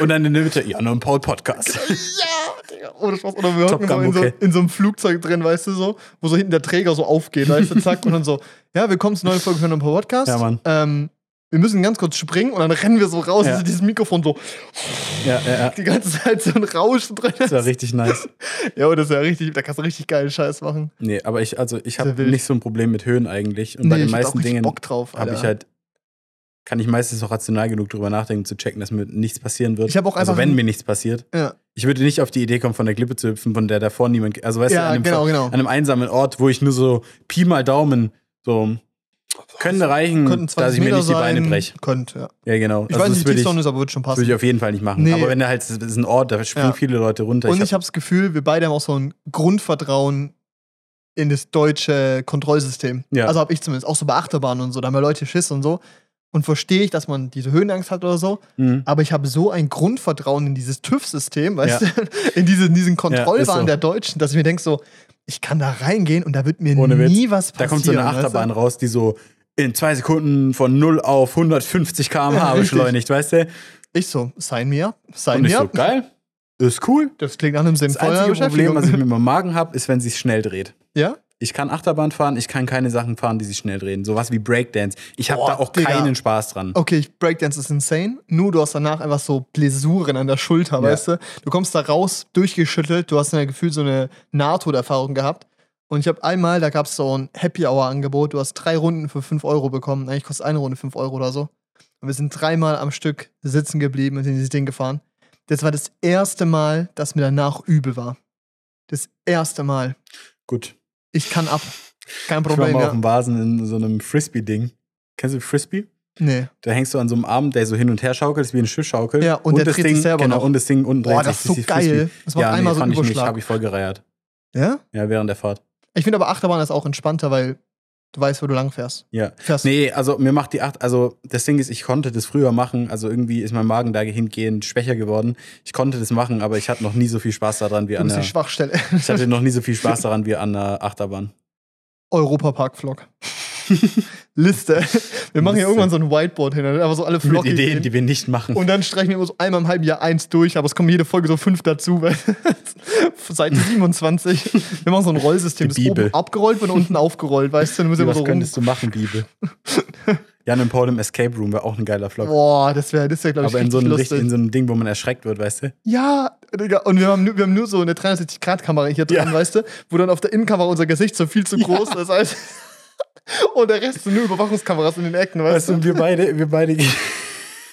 Und dann in der Mitte, ja, nur ein Paul Podcast. ja, ohne Spaß. Oder wir hocken so in, so in so einem Flugzeug drin, weißt du so, wo so hinten der Träger so aufgeht, weißt du, zack, und dann so, ja, willkommen zur neuen Folge von einem Podcast. Ja, Mann. Ähm, wir müssen ganz kurz springen und dann rennen wir so raus, Ja. also dieses Mikrofon so Ja, ja, ja. die ganze Zeit so ein Rausch drin. Das war richtig nice. [LAUGHS] Ja, das ist ja richtig, da kannst du richtig geilen Scheiß machen. Nee, aber ich, also ich habe nicht so ein Problem mit Höhen eigentlich. Und bei den meisten Dingen Bock drauf. habe ich halt, kann ich meistens auch rational genug drüber nachdenken, zu checken, dass mir nichts passieren wird. Ich hab auch also einfach wenn ein- mir nichts passiert. Ja, Ich würde nicht auf die Idee kommen, von der Klippe zu hüpfen, von der davor niemand, also weißt du, ja an einem, genau, genau. an einem einsamen Ort, wo ich nur so Pi mal Daumen, so, könnte reichen, Könnten dass 20 ich mir Meter nicht die Beine sein. breche. Könnte, ja. Ja, genau. Ich Also weiß nicht, wie tief Sonne ist, aber wird schon passen. würde ich auf jeden Fall nicht machen. Nee. Aber wenn er halt, das ist ein Ort, da springen Ja. viele Leute runter. Und Ich habe das Gefühl, wir beide haben auch so ein Grundvertrauen in das deutsche Kontrollsystem. Ja. Also habe ich zumindest. Auch so bei Achterbahnen und so. Da haben ja Leute Schiss und so. und verstehe ich, dass man diese Höhenangst hat oder so. Mhm. Aber ich habe so ein Grundvertrauen in dieses TÜV-System, weißt Ja. du, [LAUGHS] in, diese, in diesen Kontrollwahn so. der Deutschen, dass ich mir denke, so, ich kann da reingehen und da wird mir nie was Da passieren. kommt so eine weißt du? Achterbahn raus, die so in zwei Sekunden von 0 auf 150 [LAUGHS] km/h beschleunigt, weißt du? Ich so, sign mir, sign Und ich mir. so, geil, ist cool. Das klingt nach einem Das sinnvollen einzige Problem, was ich mit meinem [LAUGHS] Magen habe, ist, wenn sie schnell dreht. Ja? Ich kann Achterbahn fahren, ich kann keine Sachen fahren, die sich schnell drehen. Sowas wie Breakdance. Ich habe da auch Digga. keinen Spaß dran. Okay, Breakdance ist insane. Nur du hast danach einfach so Blessuren an der Schulter, Ja. weißt du? Du kommst da raus, durchgeschüttelt, du hast ein Gefühl so eine Nahtoderfahrung gehabt. Und ich habe einmal, da gab es so ein Happy Hour Angebot, du hast drei Runden für 5 Euro bekommen. Eigentlich kostet eine Runde 5 Euro oder so. Und wir sind dreimal am Stück sitzen geblieben und sind dieses Ding gefahren. Das war das erste Mal, dass mir danach übel war. Das erste Mal. Gut. Ich kann ab. Kein Ich war Problem, mal auf ja. dem Vasen in so einem Frisbee-Ding. Kennst du Frisbee? Nee. Da hängst du an so einem Arm, der so hin und her schaukelt, ist wie eine Schiffschaukel. Ja, und der das dreht sich Ding, selber genau, noch. Und das Ding unten Boah, dreht das sich, ist so ist wie geil. Frisbee. Das macht ja, einmal nee, so einen fand ich nicht, Überschlag. habe ich voll gereiert. Ja? Ja, während der Fahrt. Ich finde aber Achterbahn ist auch entspannter, weil du weißt, wo du lang fährst. Ja. Fährst Nee, also mir macht die Acht, also das Ding ist, ich konnte das früher machen, also irgendwie ist mein Magen dahingehend schwächer geworden. Ich konnte das machen, aber ich hatte noch nie so viel Spaß daran wie an der, Schwachstelle. ich hatte noch nie so viel Spaß [LAUGHS] daran wie an der Achterbahn. Europapark-Vlog. [LAUGHS] Liste. [LAUGHS] Wir machen hier Liste. irgendwann so ein Whiteboard hin, aber so alle Mit Vlog Ideen, die wir nicht machen. Und dann streichen wir immer so einmal im halben Jahr eins durch, aber es kommen jede Folge so fünf dazu, weil [LAUGHS] Seite [LAUGHS] 27. Wir machen so ein Rollsystem, Die das Bibel. oben abgerollt wird und unten aufgerollt, weißt du? Dann müssen wir Was so rum. könntest du machen, Bibel? Jan und Paul im Escape Room wäre auch ein geiler Vlog. Boah, das wäre, das wär, glaube ich, aber in so, einem, richtig- in so einem Ding, wo man erschreckt wird, weißt du? Ja, Digga. Und wir haben, nur, wir haben nur so eine 360-Grad-Kamera hier drin, Ja. weißt du? Wo dann auf der Innenkamera unser Gesicht so viel zu groß ist. Als [LAUGHS] und der Rest sind nur Überwachungskameras in den Ecken, weißt Weißt du, und wir beide, wir beide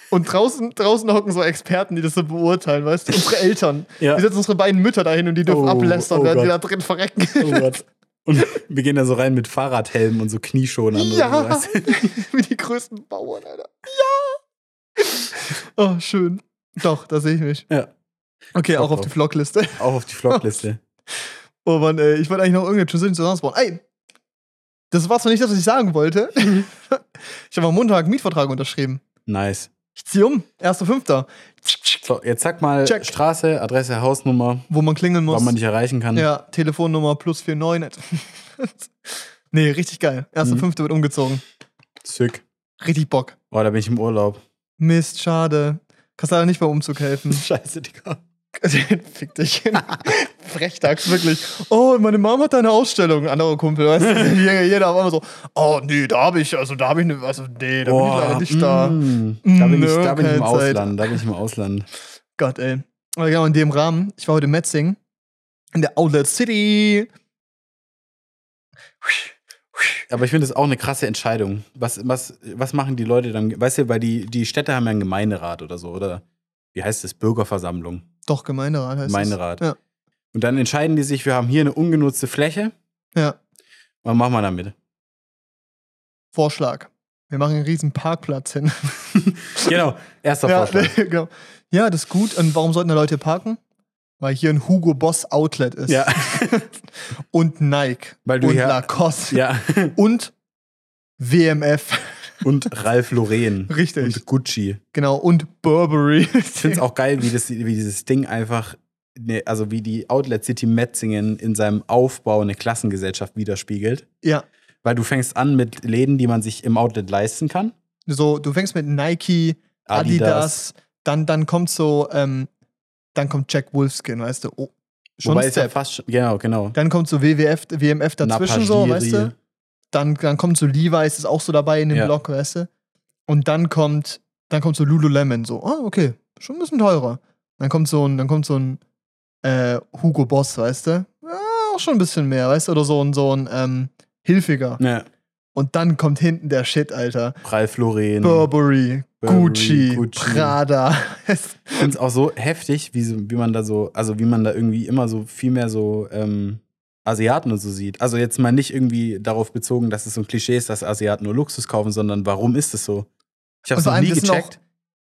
Und draußen, draußen hocken so Experten, die das so beurteilen, weißt du? Unsere Eltern. Ja. Wir setzen unsere beiden Mütter dahin und die dürfen Oh, ablästern, oh während die da drin verrecken. Oh Gott. Und wir gehen da so rein mit Fahrradhelmen und so Knieschonern. Ja, so, weißt du? [LAUGHS] wie die größten Bauern, Alter. Ja! Oh, schön. Doch, da sehe ich mich. Ja. Okay, auch Bock auf die. Vlogliste. Auch auf die Vlogliste. [LAUGHS] Oh Mann, ey, ich wollte eigentlich noch irgendeine Transition zusammenbauen. Ey, das war zwar nicht das, was ich sagen wollte. [LAUGHS] ich habe am Montag einen Mietvertrag unterschrieben. Nice. Ich ziehe um, 1.5. So, jetzt sag mal Check. Straße, Adresse, Hausnummer, Wo man klingeln muss. wann man dich erreichen kann. ja, Telefonnummer plus 49. [LAUGHS] nee, richtig geil. 1.5. Mhm. wird umgezogen. Sick. Richtig Bock. Boah, da bin ich im Urlaub. Mist, schade. Kannst leider nicht beim Umzug helfen. [LAUGHS] Scheiße, Digga. Fick dich. Frechdachs, wirklich. Oh, meine Mom hat da eine Ausstellung, ein anderer Kumpel, weißt du? [LAUGHS] Jeder auf einmal so, oh, nee, da habe ich, also da habe ich eine, also nee, da bin ich leider nicht da. mm, da bin ich, da bin ich im Zeit. Ausland. Da bin ich im Ausland. Gott, ey. Aber genau in dem Rahmen, ich war heute in Metzing, in der Outlet City. Aber ich finde das auch eine krasse Entscheidung. Was, was, was machen die Leute dann? Weißt du, weil die, die Städte haben ja einen Gemeinderat oder so, oder? Wie heißt das? Bürgerversammlung. Doch, Gemeinderat heißt Gemeinderat. es. Ja. Und dann entscheiden die sich, wir haben hier eine ungenutzte Fläche. ja. Was machen wir damit? Vorschlag. Wir machen einen riesen Parkplatz hin. [LAUGHS] Genau, erster ja, Vorschlag. [LAUGHS] genau. ja, das ist gut. Und warum sollten da Leute parken? Weil hier ein Hugo Boss Outlet ist. Ja, [LAUGHS] Und Nike. Weil du und hier- Lacoste. ja. Und WMF. Und Ralf Lauren. Richtig. Und Gucci. Genau. Und Burberry. Ich finde es auch geil, wie, das, wie dieses Ding einfach, ne, also wie die Outlet City Metzingen in seinem Aufbau eine Klassengesellschaft widerspiegelt. Ja. Weil du fängst an mit Läden, die man sich im Outlet leisten kann. So, du fängst mit Nike, Adidas, dann, dann kommt so, ähm, dann kommt Jack Wolfskin, weißt du. Oh, schon Wobei es ja fast schon, genau, genau. Dann kommt so WWF, WMF dazwischen so, weißt du. Dann, dann kommt so Levi's, ist auch so dabei in dem Ja. Block, weißt du. Und dann kommt, dann kommt so Lululemon, so, ah, okay, schon ein bisschen teurer. Dann kommt so ein, dann kommt so ein äh, Hugo Boss, weißt du. Ja, auch schon ein bisschen mehr, weißt du, oder so ein, so ein ähm, Hilfiger. Ja, Und dann kommt hinten der Shit, Alter. Ralf Lauren. Burberry, Burberry, Gucci, Gucci. Prada. Es- Ich finde es auch so heftig, wie, so, wie man da so, also wie man da irgendwie immer so viel mehr so ähm, Asiaten und so sieht. Also jetzt mal nicht irgendwie darauf bezogen, dass es so ein Klischee ist, dass Asiaten nur Luxus kaufen, sondern warum ist es so? Ich habe es noch nie gecheckt.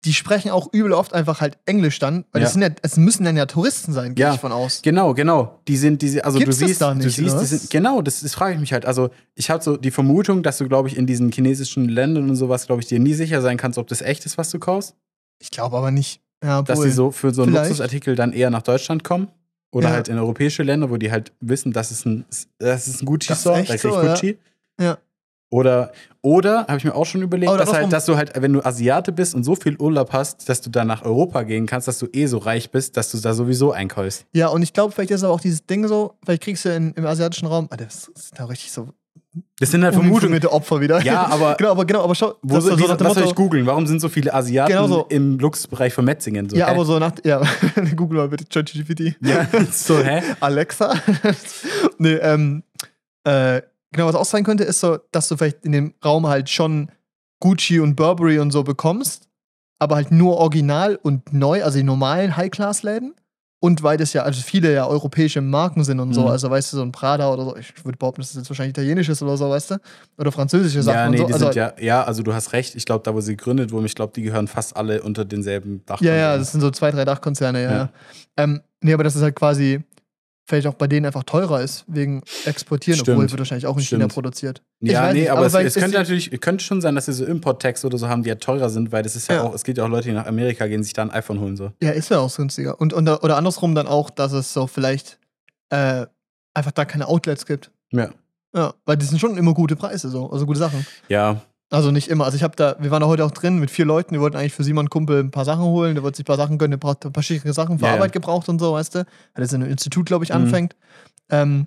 Die sprechen auch übel oft einfach halt Englisch dann, weil Ja. das sind ja, es müssen dann ja Touristen sein, gehe Ja. ich von aus. Genau, genau. Die sind diese, also Gibt's du siehst, da du nicht, siehst, oder die sind, genau, das, das frage ich mich halt. Also ich habe so die Vermutung, dass du, glaube ich, in diesen chinesischen Ländern und sowas, glaube ich, dir nie sicher sein kannst, ob das echt ist, was du kaufst. Ich glaube aber nicht. Ja, Dass die so für so einen Vielleicht. Luxusartikel dann eher nach Deutschland kommen. Oder halt in europäische Länder, wo die halt wissen, das ist ein, das ist ein Gucci-Store, da krieg ich so. Gucci. Ja. Oder, oder habe ich mir auch schon überlegt, dass, halt, dass du halt, wenn du Asiate bist und so viel Urlaub hast, dass du dann nach Europa gehen kannst, dass du eh so reich bist, dass du da sowieso einkaufst. Ja, und ich glaube, vielleicht ist aber auch dieses Ding so, vielleicht kriegst du in, im asiatischen Raum, Alter, das ist da richtig so Das sind halt Vermutungen. [LAUGHS] Opfer wieder. Ja, aber genau, aber genau, aber schau, Wo so nach dem was soll ich googeln? Warum sind so viele Asiaten Genau so. im Luxusbereich von Metzingen? So, ja, hä? aber so nach, ja, [LAUGHS] google mal bitte ChatGPT. Ja, [LAUGHS] so, hä? Alexa. nee, ähm, äh, genau, was auch sein könnte, ist so, dass du vielleicht in dem Raum halt schon Gucci und Burberry und so bekommst, aber halt nur original und neu, also die normalen High-Class-Läden. Und weil das ja, also viele ja europäische Marken sind und so, Mhm. also weißt du, so ein Prada oder so, ich würde behaupten, dass das jetzt wahrscheinlich italienisch ist oder so, weißt du? Oder französische Sachen Ja, und nee, so. die Also, sind ja, ja, also du hast recht. Ich glaube, da, wo sie gegründet wurden, ich glaube, die gehören fast alle unter denselben Dach. Ja, ja, das sind so zwei, drei Dachkonzerne, ja. Ja. Ähm, nee, aber dass es halt quasi vielleicht auch bei denen einfach teurer ist, wegen Exportieren, Stimmt. obwohl wird wahrscheinlich auch in China Stimmt. produziert. Ich Ja, nee, nicht, aber, aber es, es könnte natürlich, könnte schon sein, dass sie so Import-Tags oder so haben, die ja teurer sind, weil das ist ja, Ja. auch, es gibt ja auch Leute, die nach Amerika gehen, sich da ein iPhone holen. So. Ja, ist ja auch günstiger. Und, und, oder andersrum dann auch, dass es so vielleicht äh, einfach da keine Outlets gibt. Ja. Ja, weil die sind schon immer gute Preise, so, also gute Sachen. Ja, Also nicht immer. Also ich habe da, wir waren da heute auch drin mit vier Leuten, die wollten eigentlich für Simon Kumpel ein paar Sachen holen, der wollte sich ein paar Sachen gönnen, der braucht ein paar schicke Sachen für Ja, ja. Arbeit gebraucht und so, weißt du. Weil das in einem Institut, glaube ich, Mhm. anfängt. Ähm,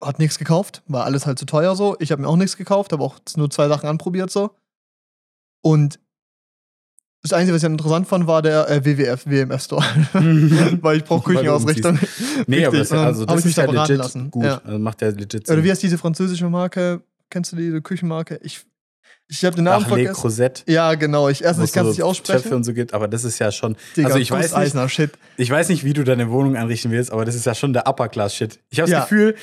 hat nichts gekauft, war alles halt zu teuer so. Ich habe mir auch nichts gekauft, habe auch nur zwei Sachen anprobiert so. Und das Einzige, was ich interessant fand, war der äh, WWF, WMF Store. [LAUGHS] Weil ich brauche Küchenausrichtung. nee, aber das, also, das ich mich ist da ja beraten legit lassen. gut. Ja. Also macht ja legit Oder Sinn. wie heißt diese französische Marke? Kennst du die, die Küchenmarke? Ich, ich habe den Namen Ach, vergessen. Creuset. Ja, genau. Ich erstens kann es so nicht aussprechen. Töpfe und so gibt, aber das ist ja schon. Digga, also ich weiß nicht, Gusseisner, shit. ich weiß nicht, wie du deine Wohnung einrichten willst, aber das ist ja schon der Upper Class Shit. Ich habe das Ja. Gefühl,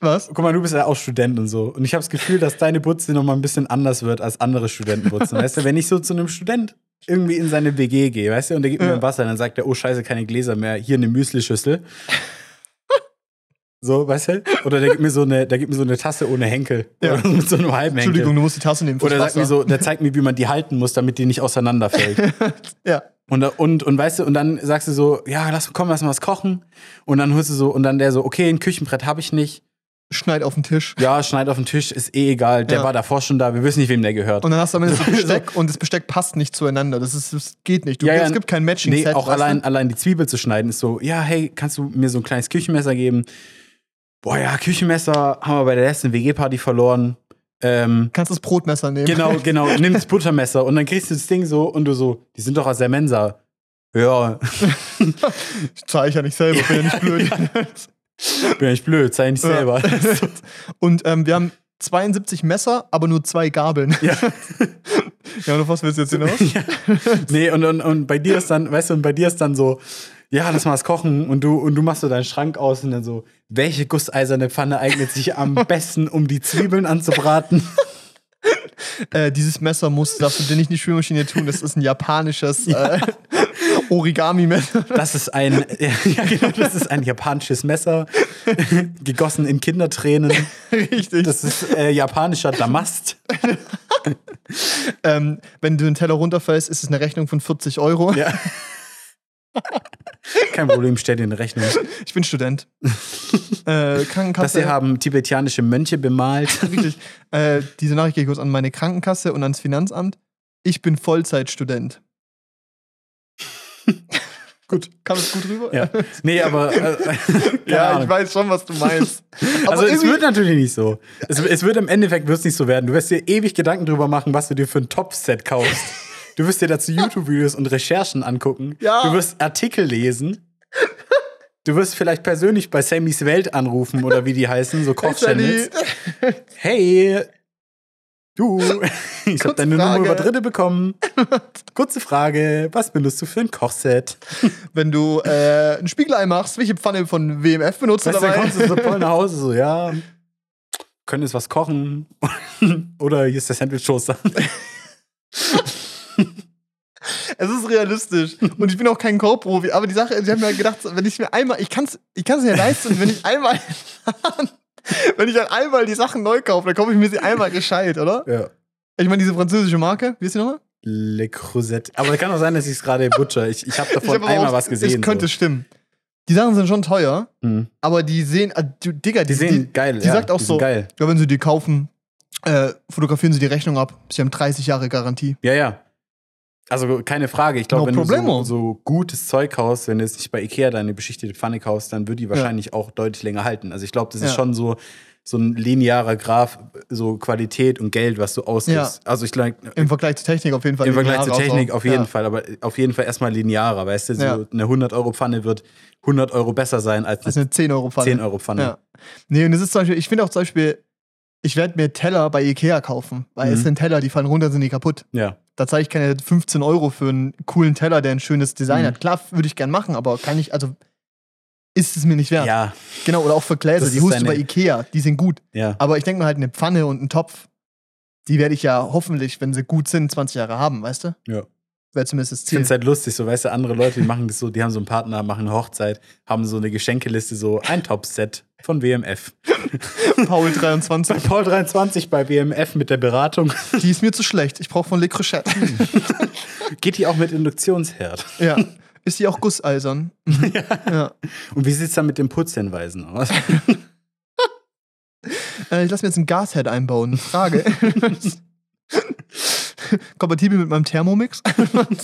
Was? guck mal, du bist ja auch Student und so, und ich habe das Gefühl, dass deine Butze noch mal ein bisschen anders wird als andere Studentenbutzen. [LAUGHS] weißt du, wenn ich so zu einem Student irgendwie in seine WG gehe, weißt du, und der gibt mir Ja. ein Wasser, dann sagt er, oh Scheiße, keine Gläser mehr, hier eine Müslischüssel. So, weißt du? Oder der gibt mir so eine, der gibt mir so eine Tasse ohne Henkel. Ja. Oder mit so einem halben Henkel. Entschuldigung, du musst die Tasse nehmen. Oder sagt mir so, der zeigt mir, wie man die halten muss, damit die nicht auseinanderfällt. [LAUGHS] Ja. Und, und, und weißt du, und dann sagst du so, ja, lass, komm, lass mal was kochen. Und dann holst du so, und dann der so, okay, ein Küchenbrett habe ich nicht. Schneid auf den Tisch. Ja, schneid auf den Tisch, ist eh egal. Der Ja. war davor schon da, wir wissen nicht, wem der gehört. Und dann hast du am Ende so. [LAUGHS] Besteck und das Besteck passt nicht zueinander. Das, ist, das geht nicht. Du, Ja, ja, es gibt kein Matching nee, auch du? allein, allein die Zwiebel zu schneiden ist so, ja, hey, kannst du mir so ein kleines Küchenmesser geben? Boah, ja, Küchenmesser haben wir bei der letzten WG-Party verloren. Ähm, Kannst das Brotmesser nehmen. genau, [LAUGHS] genau, nimm das Buttermesser und dann kriegst du das Ding so und du so, die sind doch aus der Mensa. Ja, Ich zahle ich ja nicht selber, bin ja nicht blöd. [LAUGHS] bin ja nicht blöd, sei nicht Ja. selber. [LAUGHS] Und ähm, wir haben 72 Messer, aber nur zwei Gabeln. ja. Ja, und auf was willst du jetzt hinaus? ja. Nee, und, und, und bei dir ist dann, weißt du, und bei dir ist dann so, ja, lass mal was kochen und du, und du machst so deinen Schrank aus und dann so, welche gusseiserne Pfanne eignet sich am [LAUGHS] besten, um die Zwiebeln anzubraten? [LAUGHS] äh, dieses Messer musst, darfst du dir nicht in die Spülmaschine tun. Das ist ein japanisches äh, Origami-Messer. Das ist ein, [LAUGHS] ja, genau, das ist ein japanisches Messer, gegossen in Kindertränen. Richtig. Das ist äh, japanischer Damast. ähm, wenn du den Teller runterfällst, ist es eine Rechnung von 40 Euro. Ja. Kein Problem, stell dir eine Rechnung. [LAUGHS] Ich bin Student. [LAUGHS] äh, Das Krankenkasse. hier haben tibetianische Mönche bemalt. [LAUGHS] Richtig. Äh, diese Nachricht gehe ich kurz an meine Krankenkasse und ans Finanzamt. Ich bin Vollzeitstudent. Gut. Kam es gut rüber? Ja. Nee, aber. Äh, ja Ahnung. ich weiß schon, was du meinst. Aber Also es wird natürlich nicht so. Es, es wird im Endeffekt wird's nicht so werden. Du wirst dir ewig Gedanken drüber machen, was du dir für ein Top-Set kaufst. Du wirst dir dazu YouTube-Videos und Recherchen angucken. Ja. Du wirst Artikel lesen. Du wirst vielleicht persönlich bei Sammys Welt anrufen oder wie die heißen, so [LAUGHS] Kochchannels. [LAUGHS] Hey, du, [LAUGHS] ich habe deine Nummer über Dritte bekommen. Kurze Frage, was benutzt du für ein Kochset? Wenn du äh, ein Spiegelei machst, welche Pfanne von WMF benutzt du Weißt du, dann dabei? kommst du so voll nach Hause, so, ja, können jetzt was kochen. Oder hier ist der Sandwich-Toaster. [LAUGHS] Es ist realistisch. Und ich bin auch kein Kochprofi. Aber die Sache, ich habe mir gedacht, wenn ich mir einmal, ich kann es ich kann's mir leisten, wenn ich einmal, [LAUGHS] wenn ich dann einmal die Sachen neu kaufe, dann kaufe ich mir sie einmal gescheit, oder? Ja. Ich meine, diese französische Marke, wie ist die nochmal? Le Creuset. Aber kann auch sein, dass ich es gerade butcher. Ich, ich habe davon hab aber einmal auch- was gesehen. Es könnte so. stimmen. Die Sachen sind schon teuer, Mhm. aber die sehen, äh, Digga, Die sehen geil. die ja, sagt auch die so, geil. ja, wenn sie die kaufen, äh, fotografieren sie die Rechnung ab. Sie haben 30 Jahre Garantie. Ja, ja. Also keine Frage. Ich glaube, No wenn du problemo. so, so gutes Zeug kaufst, wenn du jetzt nicht bei Ikea deine beschichtete Pfanne kaufst, dann wird die wahrscheinlich auch deutlich länger halten. Also ich glaube, das ist Ja. schon so, so ein linearer Graph, so Qualität und Geld, was du ausgibst. Also ich glaube, Im Vergleich zur Technik auf jeden Fall. im Vergleich zur Technik auch. auf jeden ja. Fall, aber auf jeden Fall erstmal linearer, weißt du? So Ja. eine 100-Euro-Pfanne wird 100 Euro besser sein als eine eine 10 Euro Pfanne. 10-Euro-Pfanne. Ja. Nee, und das ist zum Beispiel, ich finde auch zum Beispiel, ich werde mir Teller bei Ikea kaufen, weil Mhm. es sind Teller, die fallen runter, sind die kaputt. Ja. Da zahle ich keine 15 Euro für einen coolen Teller, der ein schönes Design Mhm. hat. Klar, würde ich gern machen, aber kann ich, also ist es mir nicht wert. Ja, Genau, oder auch für Gläser, Das die holst du bei Ikea, die sind gut. ja. Aber ich denke mir halt, eine Pfanne und einen Topf, die werde ich ja hoffentlich, wenn sie gut sind, 20 Jahre haben, weißt du? Ja. Wäre zumindest das Ich finde Ziel. es halt lustig, so weißt du, andere Leute, die machen das so, die haben so einen Partner, machen eine Hochzeit, haben so eine Geschenkeliste, so ein Top-Set von WMF. [LAUGHS] Paul 23, Paul 23 bei WMF mit der Beratung. [LAUGHS] die ist mir zu schlecht. Ich brauche von Le Crochet. [LAUGHS] Geht die auch mit Induktionsherd? ja. Ist die auch gusseisern? ja. Und wie sieht es dann mit den Putzhinweisen aus? Äh, ich lasse mir jetzt ein Gasherd einbauen. Frage. [LAUGHS] Kompatibel mit meinem Thermomix?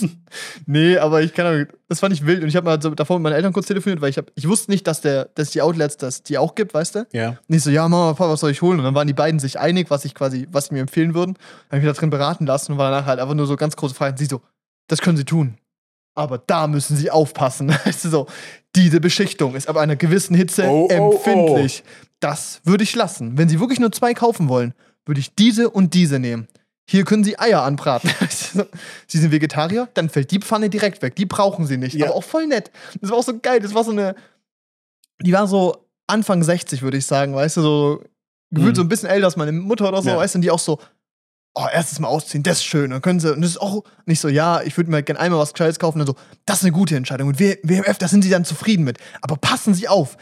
[LAUGHS] nee, aber ich kann das fand ich wild und ich habe mal so davor mit meinen Eltern kurz telefoniert, weil ich hab, ich wusste nicht, dass der dass die Outlets das die auch gibt, weißt du? Ja. Und ich so, ja, Mama, Papa, was soll ich holen? Und dann waren die beiden sich einig, was ich quasi, was sie mir empfehlen würden. Dann habe ich mich da drin beraten lassen und war danach halt einfach nur so ganz große Fragen. Sie so, das können sie tun. Aber da müssen sie aufpassen. [LAUGHS] Weißt du so, diese Beschichtung ist ab einer gewissen Hitze Oh, oh, empfindlich. Das würde ich lassen. Wenn sie wirklich nur zwei kaufen wollen, würde ich diese und diese nehmen. Hier können sie Eier anbraten. [LAUGHS] [LAUGHS] Sie sind Vegetarier, dann fällt die Pfanne direkt weg. Die brauchen sie nicht. Ja. Aber auch voll nett. Das war auch so geil. Das war so eine. Die war so Anfang 60, würde ich sagen, weißt du, so gefühlt Mhm. so ein bisschen älter als meine Mutter oder so, Ja. weißt du, und die auch so, oh, erstes Mal ausziehen, das ist schön. Dann können sie, und das ist auch nicht so, ja, ich würde mir gerne einmal was Gescheites kaufen, dann so, das ist eine gute Entscheidung. Und WMF, da sind sie dann zufrieden mit. Aber passen Sie auf,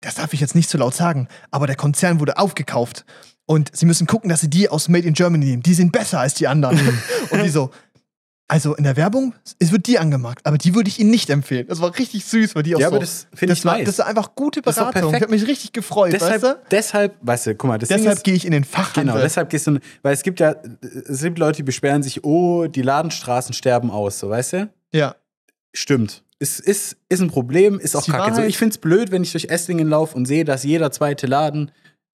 das darf ich jetzt nicht so laut sagen, aber der Konzern wurde aufgekauft. Und sie müssen gucken, dass sie die aus Made in Germany nehmen. Die sind besser als die anderen. [LAUGHS] und die so, also in der Werbung, es wird die angemarkt, aber die würde ich Ihnen nicht empfehlen. Das war richtig süß, weil die auch Ja, so. aber das finde ich war, nice. Das war einfach gute ist Beratung. Ich habe mich richtig gefreut, deshalb, weißt du? deshalb, weißt du, guck mal, Deshalb ist, gehe ich in den Fachhandel. Genau, deshalb gehst du, weil es gibt ja, es gibt Leute, die beschweren sich, oh, die Ladenstraßen sterben aus, so, weißt du? ja. Stimmt. Es ist, ist ein Problem, ist auch die kacke. So, Wahrheit. ich find's blöd, wenn ich durch Esslingen laufe und sehe, dass jeder zweite Laden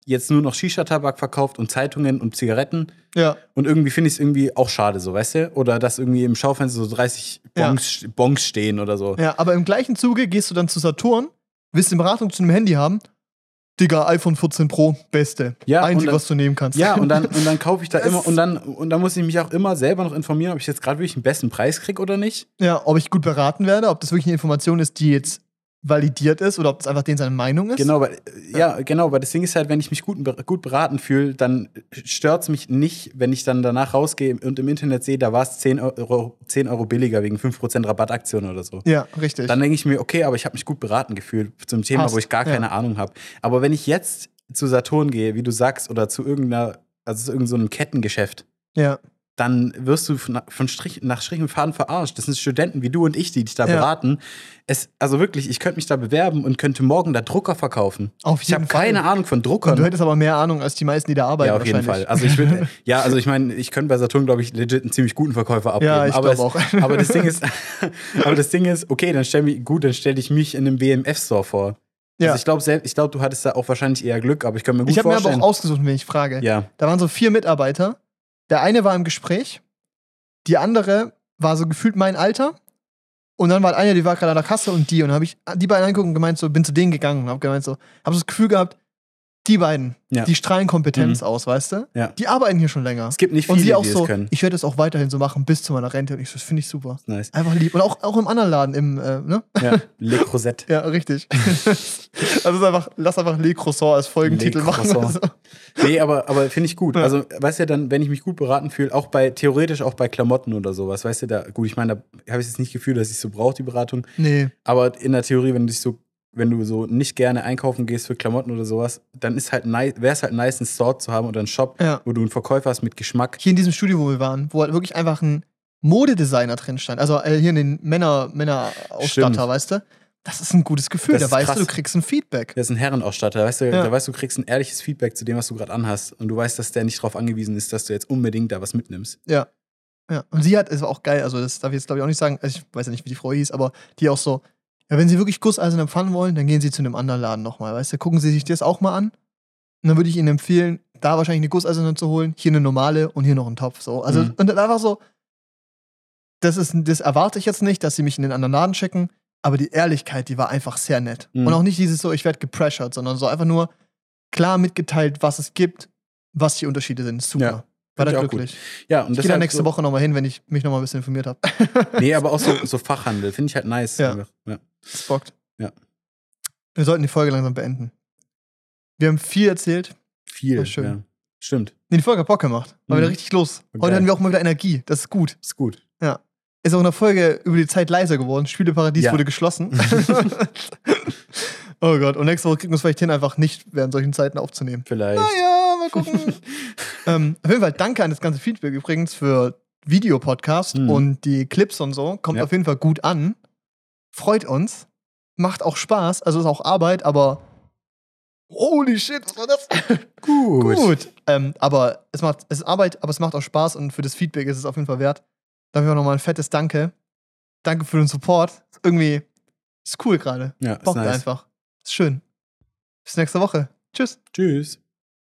jetzt nur noch Shisha-Tabak verkauft und Zeitungen und Zigaretten. Ja. Und irgendwie finde ich es irgendwie auch schade, so, weißt du? Oder dass irgendwie im Schaufenster so 30 Ja. Bonks, Bonks stehen oder so. Ja, aber im gleichen Zuge gehst du dann zu Saturn, willst eine Beratung zu einem Handy haben. Digga, iPhone 14 Pro, beste. Ja, dann- was du nehmen kannst. Ja, und dann, und dann kaufe ich da [LAUGHS] immer, und dann, und dann muss ich mich auch immer selber noch informieren, ob ich jetzt gerade wirklich den besten Preis kriege oder nicht. ja, ob ich gut beraten werde, ob das wirklich eine Information ist, die jetzt validiert ist oder ob das einfach den seine Meinung ist. Genau, weil, ja, genau, weil das Ding ist halt, wenn ich mich gut, gut beraten fühle, dann stört es mich nicht, wenn ich dann danach rausgehe und im Internet sehe, da war es 10 Euro, 10 Euro billiger wegen 5% Rabattaktion oder so. Ja, richtig. Dann denke ich mir, okay, aber ich habe mich gut beraten gefühlt zum Thema, Passt, wo ich gar ja. keine Ahnung habe. Aber wenn ich jetzt zu Saturn gehe, wie du sagst, oder zu irgendeiner, also zu irgendeinem so Kettengeschäft, ja. Dann wirst du von, von Strich, nach Strich und Faden verarscht. Das sind Studenten wie du und ich, die dich da Ja. beraten. Es, also wirklich, ich könnte mich da bewerben und könnte morgen da Drucker verkaufen. Auf Ich habe jeden keine Ahnung von Und Druckern. du hättest aber mehr Ahnung als die meisten, die da arbeiten. ja, auf jeden Fall. Also ich würde, [LAUGHS] ja, also ich meine, ich könnte bei Saturn, glaube ich, legit einen ziemlich guten Verkäufer abgeben. Ja, ich aber, es- auch. [LAUGHS] aber das Ding ist, [LAUGHS] aber das Ding ist, okay, dann stell mich, gut, dann stelle ich mich in einem WMF-Store vor. Ja. Also ich glaube, ich glaube, du hattest da auch wahrscheinlich eher Glück, aber ich kann mir gut Ich habe mir aber vorstellen. auch ausgesucht, wenn ich frage. ja, Da waren so vier Mitarbeiter. Der eine war im Gespräch, die andere war so gefühlt mein Alter. Und dann war eine, die war gerade an der Kasse und die. Und dann habe ich die beiden angeguckt und gemeint, so, bin zu denen gegangen und habe gemeint, so, habe das Gefühl gehabt, Die beiden, Ja. die strahlen Kompetenz Mhm. aus, weißt du? Ja. Die arbeiten hier schon länger. Es gibt nicht Und viele, sie auch die so, es können. ich werde es auch weiterhin so machen bis zu meiner Rente. Und ich so, das finde ich super. Nice. Einfach lieb. Und auch, auch im anderen Laden, im, äh, ne? Ja. Le Crozette. [LAUGHS] Ja, richtig. [LAUGHS] also einfach, lass einfach Le Croissant als Folgentitel Le machen. Also, Nee, aber, aber finde ich gut. Ja. Also, weißt du, dann, wenn ich mich gut beraten fühle, auch bei, theoretisch auch bei Klamotten oder sowas, weißt du, da, gut, ich meine, da habe ich jetzt nicht Gefühl, dass ich so brauche, die Beratung. nee. Aber in der Theorie, wenn du dich so, wenn du so nicht gerne einkaufen gehst für Klamotten oder sowas, dann ist halt nice, wäre es halt nice, einen Store zu haben oder einen Shop, Ja. wo du einen Verkäufer hast mit Geschmack. Hier in diesem Studio, wo wir waren, wo halt wirklich einfach ein Modedesigner drin stand. Also äh, hier in den Männer, Männer-Ausstatter, weißt du? Das ist ein gutes Gefühl. Das Da weißt krass. du, du kriegst ein Feedback. Der ist ein Herrenausstatter, weißt du, Ja. da weißt du, du kriegst ein ehrliches Feedback zu dem, was du gerade anhast. Und du weißt, dass der nicht darauf angewiesen ist, dass du jetzt unbedingt da was mitnimmst. Ja. Ja. Und sie hat, es war auch geil, also das darf ich jetzt glaube ich auch nicht sagen, also ich weiß ja nicht, wie die Frau hieß, aber die auch so, ja, wenn sie wirklich Gusseisen empfangen wollen, dann gehen sie zu einem anderen Laden nochmal, weißt du, gucken sie sich das auch mal an. Und dann würde ich ihnen empfehlen, da wahrscheinlich eine Gusseiserne zu holen, hier eine normale und hier noch einen Topf. So. Also, Mhm. und dann einfach so, das, ist, das erwarte ich jetzt nicht, dass sie mich in den anderen Laden schicken, aber die Ehrlichkeit, die war einfach sehr nett. Mhm. Und auch nicht dieses so, ich werde gepressured, sondern so einfach nur klar mitgeteilt, was es gibt, was die Unterschiede sind. Super. Ja. War da glücklich. Ja, und Ich gehe da nächste so, Woche nochmal hin, wenn ich mich nochmal ein bisschen informiert habe. Nee, [LAUGHS] aber auch so, so Fachhandel, finde ich halt nice. Ja. ja. Das bockt. Ja. Wir sollten die Folge langsam beenden. Wir haben viel erzählt. Viel. Voll schön. Ja. Stimmt. Nee, die Folge hat Bock gemacht. War Mhm. wieder richtig los. War Heute geil. hatten wir auch mal wieder Energie. Das ist gut. Ist gut. Ist auch in der Folge über die Zeit leiser geworden. Spieleparadies Ja. wurde geschlossen. [LAUGHS] [LAUGHS] oh Gott. Und nächste Woche kriegen wir es vielleicht hin, einfach nicht während solchen Zeiten aufzunehmen. Vielleicht. Naja, mal gucken. [LAUGHS] ähm, auf jeden Fall danke an das ganze Feedback übrigens für Videopodcast Mhm. und die Clips und so. Kommt Ja. auf jeden Fall gut an. Freut uns. Macht auch Spaß. Also ist auch Arbeit, aber. Holy shit, was war das? [LAUGHS] Gut. Gut. Ähm, aber es macht, es ist Arbeit, aber es macht auch Spaß und für das Feedback ist es auf jeden Fall wert. Dafür nochmal ein fettes Danke. Danke für den Support. Irgendwie ist cool gerade. Ja, ist Bockt nice. einfach. Ist schön. Bis nächste Woche. Tschüss. Tschüss.